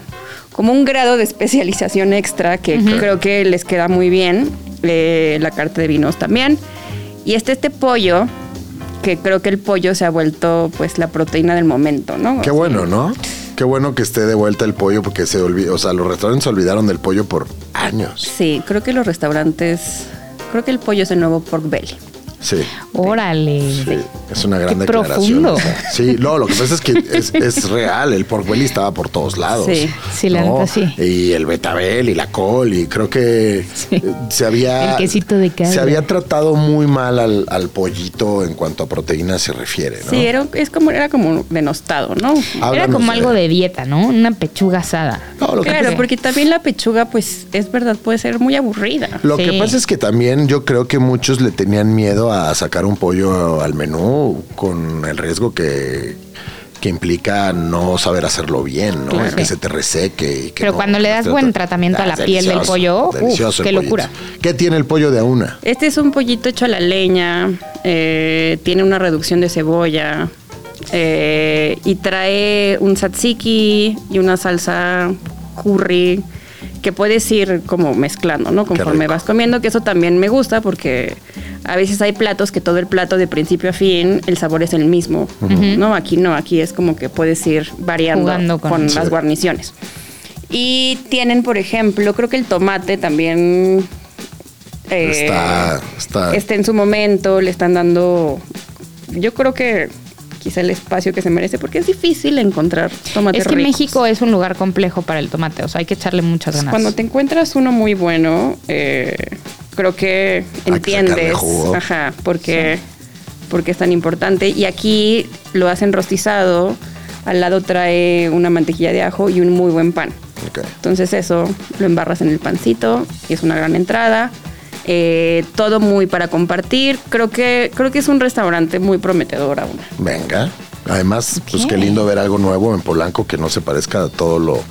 como un grado de especialización extra que creo que les queda muy bien. Eh, la carta de vinos también. Y este, este pollo, que creo que el pollo se ha vuelto pues la proteína del momento, ¿no? Qué bueno, ¿no? Qué bueno que esté de vuelta el pollo porque se olvidó, o sea, los restaurantes se olvidaron del pollo por años. Sí, creo que los restaurantes, creo que el pollo es el nuevo pork belly. Sí. Órale. Sí, es una gran Qué declaración. profundo. Sí, no, lo que pasa es que es, es real, el pork belly estaba por todos lados. Sí, sí, la ¿no? neta sí. Y el betabel y la col y creo que Sí. se había El quesito de cabra. se había tratado muy mal al, al pollito en cuanto a proteína se refiere, ¿no? Sí, era, es como, era como denostado, ¿no? Era Háblanos como de- algo de dieta, ¿no? Una pechuga asada. No, lo que Claro, pasa- porque también la pechuga, pues, es verdad, puede ser muy aburrida. Lo que pasa es que también yo creo que muchos le tenían miedo a sacar un pollo al menú con el riesgo que, que implica no saber hacerlo bien, ¿no? Claro. Que se te reseque. y que Pero no- cuando le das este buen otro- tratamiento a la es piel del pollo, uf, qué pollito. locura. ¿Qué tiene el pollo de a una? Este es un pollito hecho a la leña, eh, tiene una reducción de cebolla eh, y trae un tzatziki y una salsa curry que puedes ir como mezclando, ¿no? Conforme vas comiendo, que eso también me gusta porque a veces hay platos que todo el plato de principio a fin el sabor es el mismo, ¿no? Aquí no, aquí es como que puedes ir variando Jugando con- las guarniciones. Y tienen, por ejemplo, creo que el tomate también eh, Está- está- está en su momento, le están dando, yo creo que quizá el espacio que se merece, porque es difícil encontrar tomates Es que ricos. México es un lugar complejo para el tomate, o sea, hay que echarle muchas ganas. Cuando te encuentras uno muy bueno, eh, creo que que entiendes, jugo. ajá, porque, porque es tan importante. Y aquí lo hacen rostizado, al lado trae una mantequilla de ajo y un muy buen pan. Entonces eso lo embarras en el pancito y es una gran entrada. Eh, todo muy para compartir. Creo que, creo que es un restaurante muy prometedor aún. Venga. Además, pues qué lindo ver algo nuevo en Polanco que no se parezca a todo lo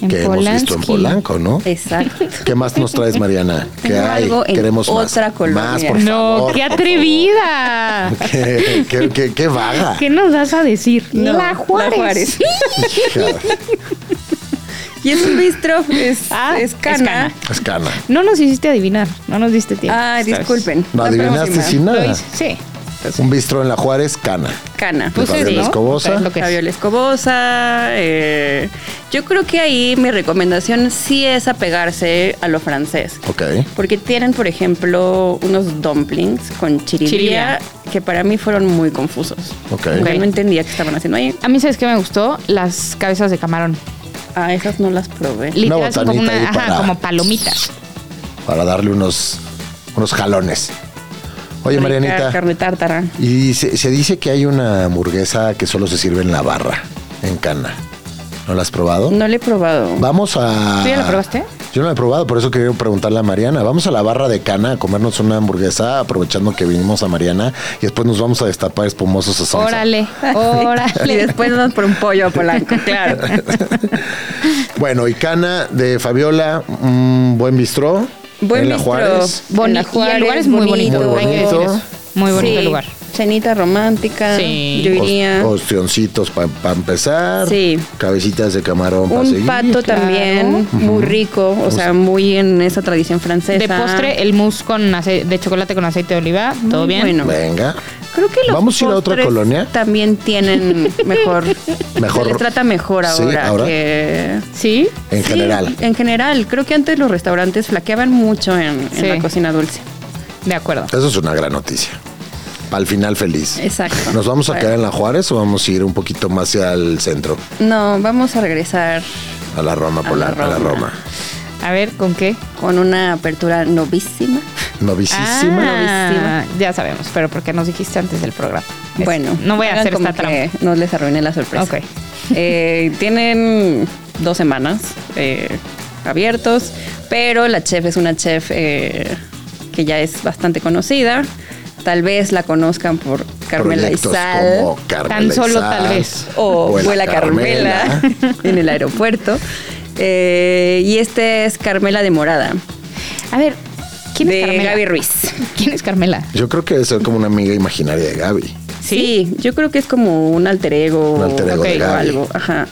En que hemos visto en. Polanco, ¿no? Exacto. ¿Qué más nos traes, Mariana? ¿Qué Tengo hay? algo en Queremos más. otra colonia. Más, por no, favor, qué por atrevida. Qué, qué- qué- qué vaga. ¿Qué nos vas a decir? No, la Juárez. La Juárez. Y es un bistro, es, Ah, es cana. Es cana. No nos hiciste adivinar, no nos diste tiempo. Ah, ¿sabes? disculpen. No adivinaste sin Lo nada. hice, Sí. Entonces, Un bistro en la Juárez, cana. Cana. Pues Fabiola sí. Escobosa. Es lo que es. Fabiola Escobosa. eh, yo creo que ahí mi recomendación sí es apegarse a lo francés. Ok. Porque tienen, por ejemplo, unos dumplings con chiribía, que para mí fueron muy confusos. Ok. Yo no entendía qué estaban haciendo ahí. A mí, ¿sabes qué me gustó? Las cabezas de camarón. Ah, esas no las probé. Literal, son como, botanita una, ahí ajá, para- como palomitas. Para darle unos, unos jalones. Oye, Rica Marianita. Carne tártara. Y se, se dice que hay una hamburguesa que solo se sirve en la barra, en cana. ¿No la has probado? No le he probado. Vamos a. ¿Tú ya la probaste? Yo no la he probado, por eso quería preguntarle a Mariana. Vamos a la barra de cana a comernos una hamburguesa, aprovechando que vinimos a Mariana, y después nos vamos a destapar espumosos a salsa. Órale, Y órale. después nos por un pollo Polanco, claro. Bueno, y cana de Fabiola, un buen bistró. Buen en la bistró. Juárez. Boni- En la y el Juárez, lugar es muy bonito, Muy bonito. Muy bonito Sí, el lugar. Cenita romántica, Sí. yo diría. Os- Ostioncitos para empezar. Sí. Cabecitas de camarón para un seguir. pato claro. también, muy rico, o sea, muy en esa tradición francesa. De postre, el mousse con de chocolate con aceite de oliva, todo bien. bueno. Venga. Creo que los ¿Vamos a ir a otra colonia? También tienen mejor, Mejor. se les trata mejor Sí, ahora, ahora. que ¿Sí? En Sí, general. En general, creo que antes los restaurantes flaqueaban mucho en, en Sí. la cocina dulce. De acuerdo. Eso es una gran noticia. El final feliz. Exacto. ¿Nos vamos a Bueno. quedar en la Juárez o vamos a ir un poquito más hacia el centro? No, vamos a regresar A la Roma, A Pola- la a la Roma. A ver, ¿con qué? con una apertura novísima. Novísima. Ah, ya sabemos, pero porque nos dijiste antes del programa. Bueno, no voy a hacer como esta que trampa. No les arruiné la sorpresa. Ok. Eh, tienen dos semanas eh, abiertos, pero la chef es una chef eh, que ya es bastante conocida. Tal vez la conozcan por Carmela Proyectos Isal como Carmela Tan solo tal vez. o Vuela Vuela Carmela, en el aeropuerto. Eh, y este es Carmela de Morada, A ver, ¿quién de es Carmela? Gaby Ruiz. ¿Quién es Carmela? Yo creo que debe ser como una amiga imaginaria de Gaby. Sí, yo creo que es como un alter ego, Un alter ego de o Gaby. algo, ajá.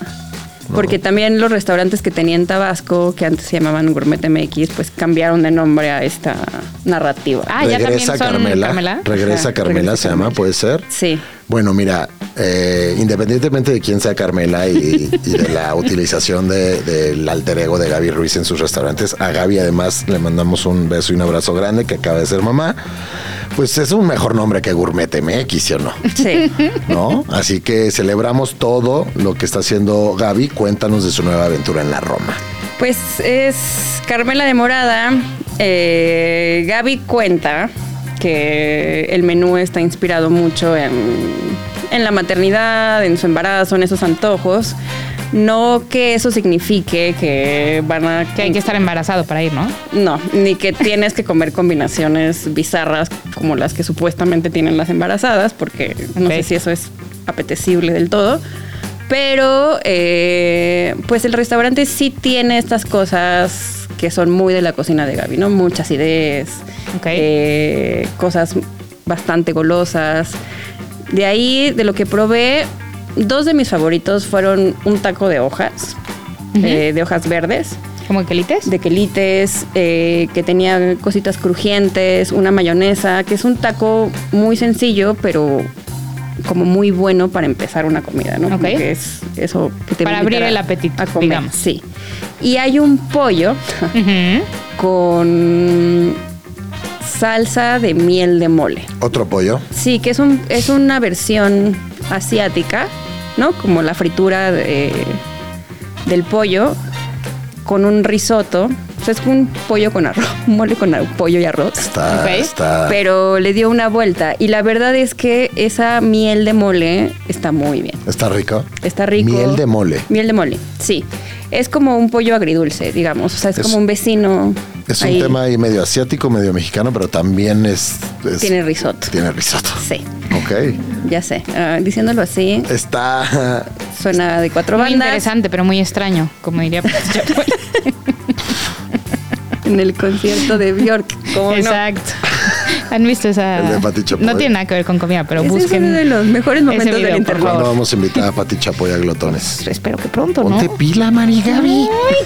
Porque también los restaurantes que tenía en Tabasco, que antes se llamaban Gourmet MX, pues cambiaron de nombre a esta narrativa. Ah, ya también regresa son Carmela. Carmela. Regresa Carmela, regresa se llama, puede ser. Sí. Bueno, mira, eh, independientemente de quién sea Carmela y, y de la utilización de- del alter ego de Gaby Ruiz en sus restaurantes, a Gaby además le mandamos un beso y un abrazo grande que acaba de ser mamá. Pues es un mejor nombre que Gourmet MX, ¿sí o no? Sí. ¿No? Así que celebramos todo lo que está haciendo Gaby. Cuéntanos de su nueva aventura en la Roma. Pues es Carmela de Morada. Eh, Gaby cuenta que el menú está inspirado mucho en, en la maternidad, en su embarazo, en esos antojos. No que eso signifique que van a... Que hay que estar embarazado para ir, ¿no? No, ni que tienes que comer combinaciones bizarras como las que supuestamente tienen las embarazadas, porque no sé si eso es apetecible del todo. Pero, eh, pues el restaurante sí tiene estas cosas que son muy de la cocina de Gaby, ¿no? Muchas ideas, Ok. eh, cosas bastante golosas. De ahí, de lo que probé, dos de mis favoritos fueron un taco de hojas, eh, de hojas verdes ¿Como quelites? de quelites, eh, que tenía cositas crujientes, una mayonesa, que es un taco muy sencillo, pero como muy bueno para empezar una comida, ¿no? Como Ok. que es eso que te va a Para abrir el apetito, a comer, digamos. Sí. Y hay un pollo con salsa de miel de mole. Otro pollo. Sí, que es, un, es una versión asiática, ¿no? Como la fritura de- del pollo con un risotto. O sea, es un pollo con arroz, un mole con ar- pollo y arroz. Está, está. Pero le dio una vuelta. Y la verdad es que esa miel de mole está muy bien. Está rico. Está rico. Miel de mole. Miel de mole, sí. Es como un pollo agridulce, digamos. O sea, es, Es- como un vecino. Es ahí. un tema ahí medio asiático, medio mexicano, pero también es. es- Tiene risotto. Tiene risotto. Sí, Ok. ya sé. Ah, diciéndolo así, Está. suena de cuatro Muy bandas. interesante, pero muy extraño, como diría Chapoy. en el concierto de Bjork. ¿cómo no? Exacto. ¿Han visto esa? El de Pati Chapoy. No tiene nada que ver con comida, pero Ese busquen. es uno de los mejores momentos video, del internet. ¿Cuándo vamos a invitar a Pati Chapoy a Glotones? Espero que pronto, ¿no? Ponte pila, Mari Gaby. Ay,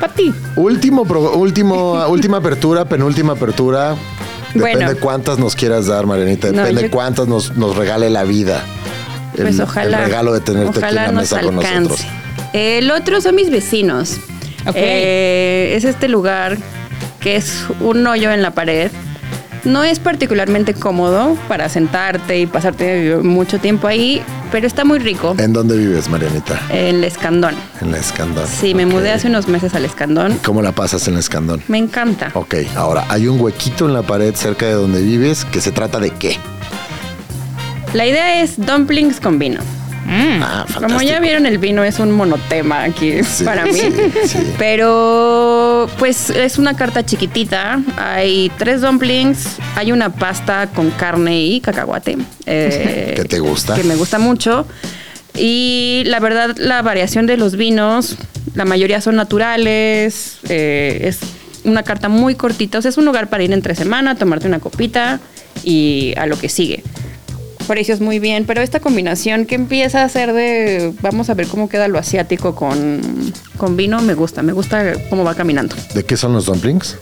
Pati. Último, pro- último, última apertura, penúltima apertura. Depende Bueno. cuántas nos quieras dar, Marianita. No, Depende yo- cuántas nos, nos regale la vida. El, Pues ojalá. el regalo de tenerte aquí en la nos mesa con alcance. nosotros. El otro son mis vecinos. Ok. Eh, es este lugar que es un hoyo en la pared. No es particularmente cómodo para sentarte y pasarte mucho tiempo ahí, pero está muy rico. ¿En dónde vives, Marianita? En el Escandón. En la Escandón. Sí, me mudé hace unos meses al Escandón. ¿Cómo la pasas en la Escandón? Me encanta. Ok, ahora hay un huequito en la pared cerca de donde vives que se trata de qué? La idea es dumplings con vino. Mm. Ah, Como ya vieron, el vino es un monotema aquí Sí, para mí. sí, sí. Pero, pues es una carta chiquitita. Hay tres dumplings, hay una pasta con carne y cacahuate. eh, ¿Qué te gusta? Que me gusta mucho. Y la verdad, la variación de los vinos, la mayoría son naturales. eh, es una carta muy cortita. O sea, es un lugar para ir entre semana, tomarte una copita y a lo que sigue precios muy bien, pero esta combinación que empieza a ser de, vamos a ver cómo queda lo asiático con, con vino, me gusta, me gusta cómo va caminando. ¿De qué son los dumplings?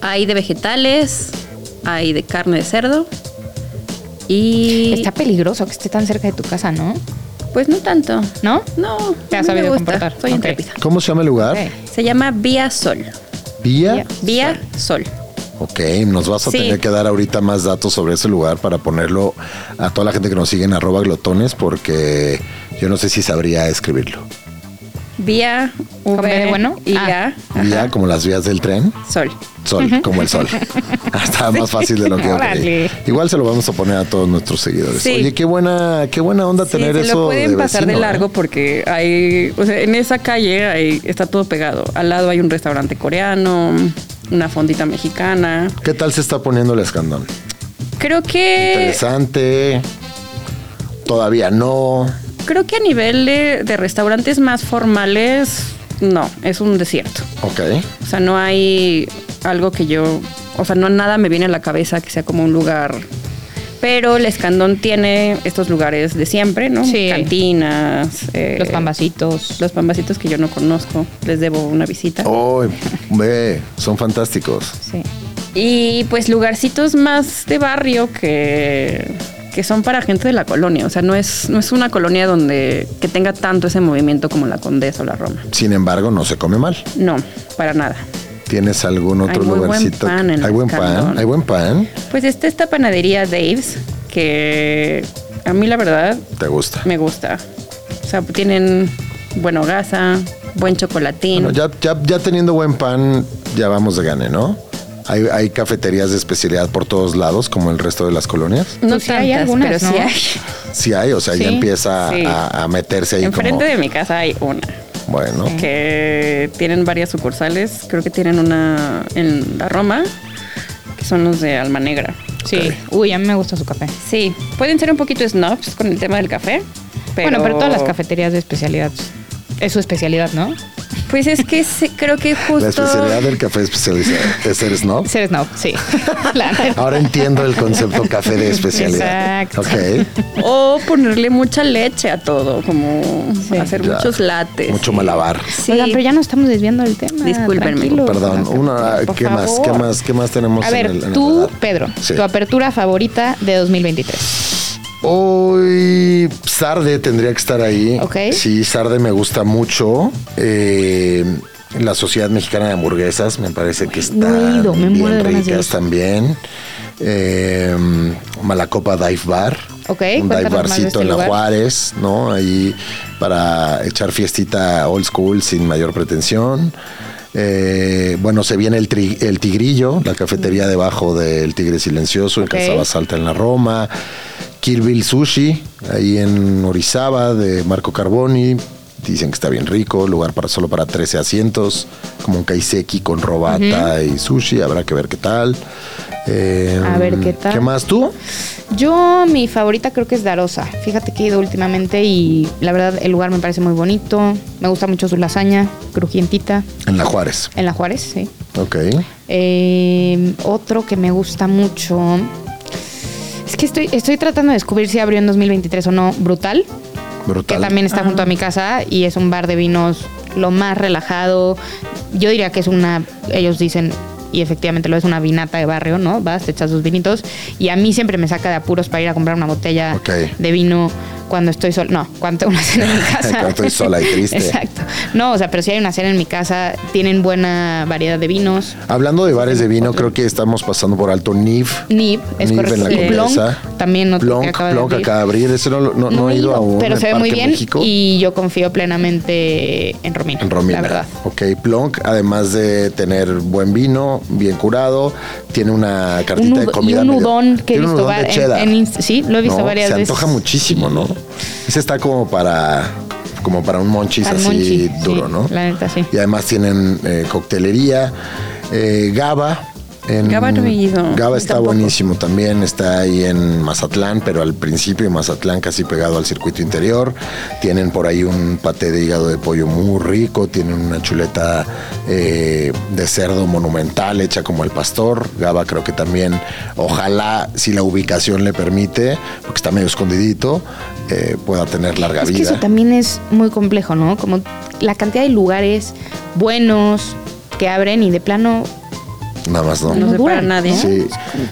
Hay de vegetales, hay de carne de cerdo y... Está peligroso que esté tan cerca de tu casa, ¿no? Pues no tanto. ¿No? No, Te has sabido gusta, comportar. Soy Ok. intrépida. ¿Cómo se llama el lugar? Se llama Vía Sol. Vía. Vía Sol. Ok, nos vas a Sí. tener que dar ahorita más datos sobre ese lugar para ponerlo a toda la gente que nos sigue en arroba glotones porque yo no sé si sabría escribirlo. Vía ¿Con B de V bueno? y Ah. A, Vía como las vías del tren. Sol. Sol, como el sol. Ah, Está más fácil de lo que. Órale. Igual se lo vamos a poner a todos nuestros seguidores. Sí. Oye, qué buena, qué buena onda Sí, tener se eso. lo pueden de pasar de vecino, largo ¿eh? porque hay, o sea, en esa calle hay- está todo pegado. Al lado hay un restaurante coreano, una fondita mexicana. ¿Qué tal se está poniendo el escandón? Creo que Interesante. Todavía no. Creo que a nivel de, de restaurantes más formales, no, es un desierto. Ok. O sea, no hay algo que yo, o sea, no nada me viene a la cabeza que sea como un lugar. Pero el Escandón tiene estos lugares de siempre, ¿no? Sí. Cantinas. eh, Los pambacitos. Los pambacitos que yo no conozco. Les debo una visita. Oh, ve, son fantásticos. Sí. Y pues lugarcitos más de barrio que, que son para gente de la colonia. O sea, no es, no es una colonia donde que tenga tanto ese movimiento como la Condesa o la Roma. Sin embargo, no se come mal. No, para nada. ¿Tienes algún otro Hay muy buen lugarcito? pan en hay buen pan, hay buen pan. Pues está esta panadería Dave's, que a mí la verdad ¿Te gusta? me gusta. O sea, tienen buena hogaza, buen chocolatín. Bueno, ya, ya, ya teniendo buen pan, ya vamos de gane, ¿no? Hay, hay cafeterías de especialidad por todos lados, como el resto de las colonias. no sí hay algunas, pero sí hay. Sí hay, o sea, ya Sí, empieza sí. a, a meterse ahí Enfrente como... de mi casa hay una. Bueno, que tienen varias sucursales. Creo que tienen una en la Roma, que son los de Alma Negra. Sí. Uy, a mí me gusta su café. Sí, pueden ser un poquito snobs con el tema del café. Pero, Bueno, pero todas las cafeterías de especialidad es su especialidad, ¿no? Pues es que sí, creo que justo. la especialidad del café especializado es ser snob. Ser snob, sí. Ahora entiendo el concepto café de especialidad. Exacto. Ok. O ponerle mucha leche a todo, como Sí. hacer Ya. muchos lates. Mucho malabar. Sí. Oigan, pero ya nos estamos desviando del tema. Discúlpenme. Perdón, una, ¿qué más? ¿Qué más? ¿Qué más tenemos A en ver, el- en el tú? Pedro, Sí. tu apertura favorita de 2023. Hoy Sarde tendría que estar ahí. Ok. Sí, Sarde me gusta mucho. Eh, la Sociedad Mexicana de Hamburguesas me parece que no he están ido, me muero de bien ganas de ricas ir. también. Eh, Malacopa Dive Bar. Ok, Un dive cuéntanos más de barcito este en la lugar. Juárez, ¿no? Ahí para echar fiestita old school sin mayor pretensión. Eh, bueno, se viene el, tri- el Tigrillo, la cafetería debajo del Tigre Silencioso, Ok. en Calzada Salta en la Roma. Kirbil Sushi, ahí en Orizaba, de Marco Carboni. Dicen que está bien rico, lugar para solo para 13 asientos, como un kaiseki con robata y sushi, habrá que ver qué tal. Eh, A ver, ¿qué tal? ¿Qué más tú? Yo, mi favorita creo que es Darosa. Fíjate que he ido últimamente y la verdad el lugar me parece muy bonito. Me gusta mucho su lasaña, crujientita. En la Juárez. En la Juárez, sí. Ok. Eh, otro que me gusta mucho. Que estoy, estoy tratando de descubrir si abrió en 2023 o no. Brutal, Brutal. que también está junto a mi casa y es un bar de vinos lo más relajado. Yo diría que es una, ellos dicen, y efectivamente lo es una vinata de barrio, ¿no? Vas, te echas tus vinitos y a mí siempre me saca de apuros para ir a comprar una botella de vino cuando estoy sola. No, cuando tengo una cena en mi casa. Cuando estoy sola y triste. Exacto. No, o sea, pero si hay una cena en mi casa, tienen buena variedad de vinos. Hablando de bares de vino, creo que estamos pasando por alto Niv. Nib, es correcto. en la Condesa. también que Blanc, acaba de Blanc abrir. acaba de abrir. Ese no, no, no he ido aún. Pero se ve muy bien México. y yo confío plenamente en Romina. En Romina. La verdad. Ok, Plonk, además de tener buen vino, bien curado, tiene una cartita Un de comida. y un udon que he un visto udon de en- en sí, lo he visto ¿no? varias Se veces. antoja muchísimo, ¿no? Ese está como para, como para un monchis Al así monchi, duro, sí, ¿no? La neta, sí. Y además tienen eh, coctelería, eh, Gaba. En, Gaba no he ido. Gaba está Tampoco. buenísimo también, está ahí en Mazatlán, pero al principio Mazatlán casi pegado al circuito interior. Tienen por ahí un paté de hígado de pollo muy rico, tienen una chuleta eh, de cerdo monumental hecha como el pastor. Gaba creo que también, ojalá si la ubicación le permite, porque está medio escondidito, eh, pueda tener larga Es que vida. eso también es muy complejo, ¿no? Como la cantidad de lugares buenos que abren y de plano Nada más no. No duran, para nadie. ¿no? Sí,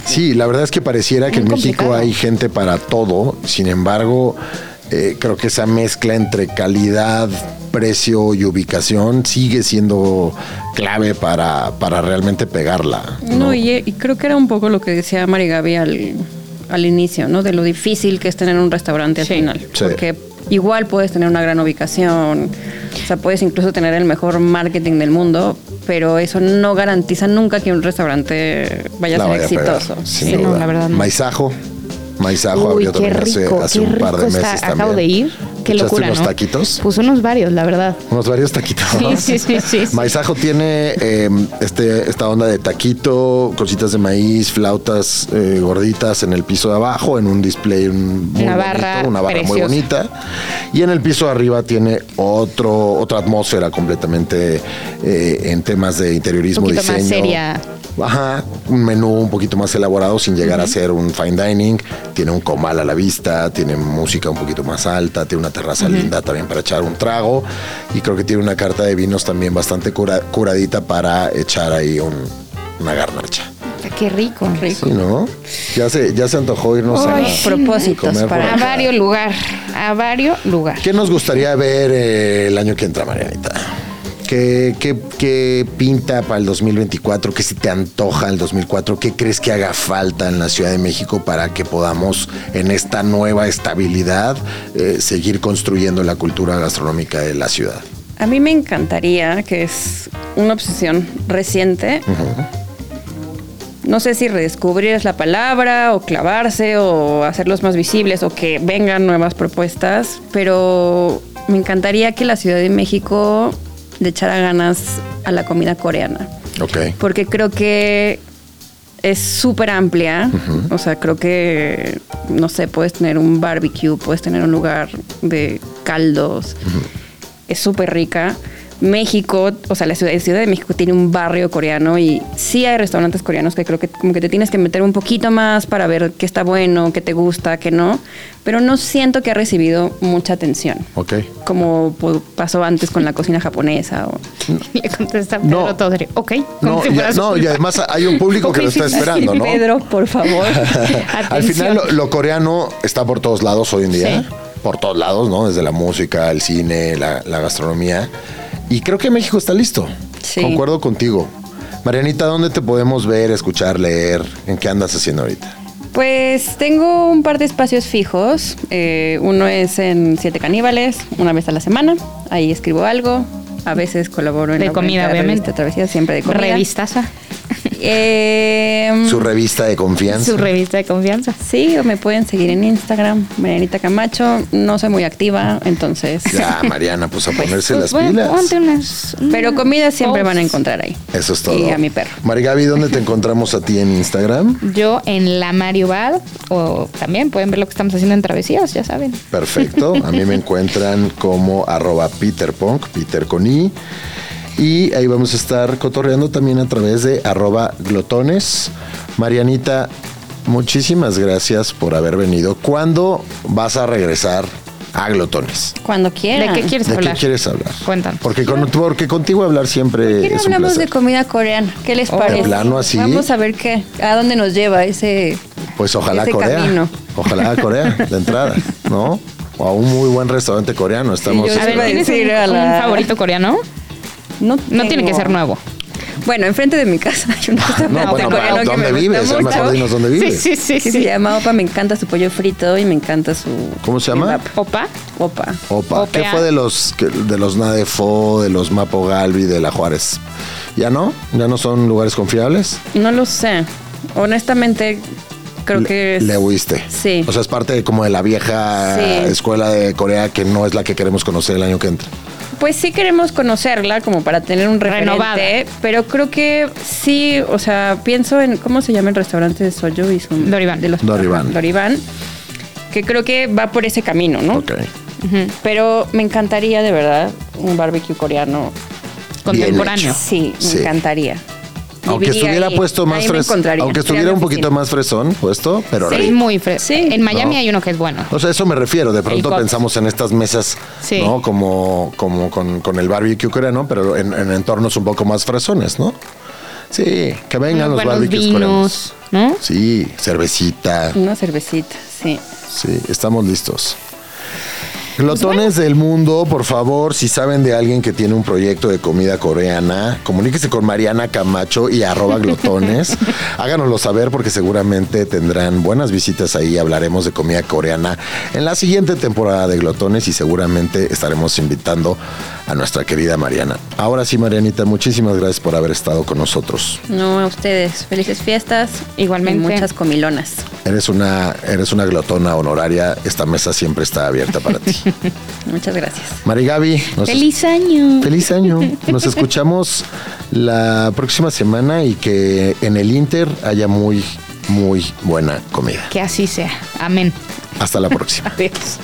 sí, la verdad es que pareciera que en México hay gente para todo, sin embargo, eh, creo que esa mezcla entre calidad, precio y ubicación sigue siendo clave para, para realmente pegarla. No, y, y creo que era un poco lo que decía Mari Gaby al, al inicio, ¿no? De lo difícil que es tener un restaurante al Sí. final. Sí. Porque igual puedes tener una gran ubicación, o sea, puedes incluso tener el mejor marketing del mundo, pero eso no garantiza nunca que un restaurante vaya a ser vaya a pegar, exitoso. sin Sí, no, la verdad no. Maizajo. Maizajo abrió también hace, rico, hace un par de rico está. meses Acabo de ir. Qué ¿Echaste locura, unos ¿no? taquitos? Pues unos varios, la verdad. Unos varios taquitos. Sí, sí, sí, sí, sí. Maizajo tiene eh, este, esta onda de taquito, cositas de maíz, flautas eh, gorditas en el piso de abajo, en un display muy Una bonito, barra una barra muy bonita. Y en el piso de arriba tiene otro, otra atmósfera completamente eh, en temas de interiorismo, Un poquito más diseño. seria. Ajá, un menú un poquito más elaborado sin llegar a ser un fine dining. Tiene un comal a la vista, tiene música un poquito más alta, tiene una terraza linda también para echar un trago. Y creo que tiene una carta de vinos también bastante cura- curadita para echar ahí un- una garnacha. Qué rico. Sí, ¿no? Ya se, ya se antojó irnos Ay, a... Propósitos Comer para... A varios lugar. A varios lugar. ¿Qué nos gustaría ver eh, el año que entra, Marianita? ¿Qué, qué, qué pinta para el 2024? ¿Qué se te antoja el 2004? ¿Qué crees que haga falta en la Ciudad de México para que podamos, en esta nueva estabilidad, eh, seguir construyendo la cultura gastronómica de la ciudad? A mí me encantaría, que es una obsesión reciente, no sé si redescubrir es la palabra, o clavarse, o hacerlos más visibles, o que vengan nuevas propuestas, pero me encantaría que la Ciudad de México le echara ganas a la comida coreana, Ok. porque creo que es súper amplia, o sea, creo que, no sé, puedes tener un barbecue, puedes tener un lugar de caldos, es súper rica. México, o sea, la ciudad, la ciudad de México tiene un barrio coreano y sí hay restaurantes coreanos que creo que como que te tienes que meter un poquito más para ver qué está bueno, qué te gusta, qué no, pero no siento que ha recibido mucha atención, Ok. como pasó antes con la cocina japonesa. O, Le contesta Pedro No. todo serio. Ok. No, si y, fuera su no, y además hay un público que lo está esperando, ¿no? Pedro, por favor. Al final lo, lo coreano está por todos lados hoy en día. Sí. Por todos lados, ¿no? Desde la música, el cine, la, la gastronomía. Y creo que México está listo. Sí. Concuerdo contigo. Marianita, ¿dónde te podemos ver, escuchar, leer? ¿En qué andas haciendo ahorita? Pues tengo un par de espacios fijos. Eh, uno es en Siete Caníbales, una vez a la semana. Ahí escribo algo. A veces colaboro en De la comida, obviamente. revista Travesía, siempre de comida. Revistaza. Eh, Su revista de confianza. Su revista de confianza. sí, o me pueden seguir en Instagram, Marianita Camacho. No soy muy activa, entonces. Ya, Mariana, pues a ponerse Pues, las bueno, pilas. ponte unas- Pero comida siempre van a encontrar ahí. Eso es todo. Y a mi perro. Marigaby, ¿dónde te encontramos a ti en Instagram? Yo en la Mario Bar, o también pueden ver lo que estamos haciendo en Travesías, ya saben. Perfecto. A mí me encuentran como arroba peterpunk, Peter con I. Y ahí vamos a estar cotorreando también a través de arroba glotones. Marianita, muchísimas gracias por haber venido. ¿Cuándo vas a regresar a glotones? Cuando quieran. ¿De qué quieres ¿De hablar? qué quieres hablar? Cuéntanos. Porque, con- porque contigo hablar siempre ¿Por qué no es un hablamos placer. de comida coreana? ¿Qué les Oh. parece? ¿De plano así? Vamos a ver qué, a dónde nos lleva ese. Pues ojalá ese Corea. camino. Ojalá Corea, de entrada, ¿no? O a un muy buen restaurante coreano. Estamos. yo A ver, a ¿tienes decir un, a la- un favorito coreano? No, No tiene que ser nuevo. Bueno, enfrente de mi casa hay un restaurante No, bueno, coreano que ¿dónde me vives? gusta mejor dinos dónde vives. Sí, sí, sí. Se llama Opa, me encanta su pollo frito y me encanta su. ¿Cómo se llama? Opa. Opa. Opa. ¿Qué fue de los de los Nadefo, de los Mapo Galvi, de la Juárez? ¿Ya no? ¿Ya no son lugares confiables? No lo sé. Honestamente, creo Le- que es. Le huiste. Sí. O sea, es parte de como de la vieja Sí. escuela de Corea que no es la que queremos conocer el año que entra. Pues sí queremos conocerla como para tener un referente, Renovada. pero creo que sí, o sea, pienso en cómo se llama el restaurante de Soyo y su Doribán. de los Doribán. Doribán, que creo que va por ese camino, ¿no? Ok. Ujú. Pero me encantaría de verdad un barbecue coreano. Contemporáneo. Sí, me Sí. encantaría. Aunque estuviera ahí. puesto más Ahí me fresón. encontraría. Aunque estuviera un poquito más fresón puesto, pero rico. muy fresco. Sí. En Miami No. hay uno que es bueno. O sea, eso me refiero. De pronto Cox. pensamos en estas mesas, Sí. ¿no? Como, como con, con el barbecue coreano, pero en, en entornos un poco más fresones, ¿no? Sí, que vengan Unos los buenos barbecues coreanos. ¿no? Sí, cervecita. Una cervecita, sí. Sí, estamos listos. Glotones del mundo, por favor, si saben de alguien que tiene un proyecto de comida coreana, comuníquese con Mariana Camacho y arroba glotones. Háganoslo saber porque seguramente tendrán buenas visitas ahí. Hablaremos de comida coreana en la siguiente temporada de Glotones y seguramente estaremos invitando a nuestra querida Mariana. Ahora sí, Marianita, muchísimas gracias por haber estado con nosotros. No, a ustedes. Felices fiestas. Igualmente. Y muchas comilonas. Eres una, eres una glotona honoraria. Esta mesa siempre está abierta para ti. Muchas gracias. Marigaby, nos ¡Feliz año! Feliz año. Nos escuchamos la próxima semana y que en el Inter haya muy, muy buena comida. Que así sea. Amén. Hasta la próxima. Adiós.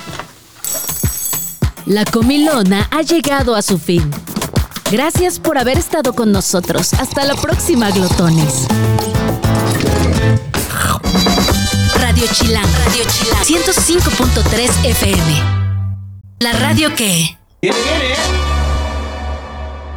La comilona ha llegado a su fin. Gracias por haber estado con nosotros. Hasta la próxima, glotones. Radio Chilán, Radio Chilán, 105.3 FM. La radio que... Viene.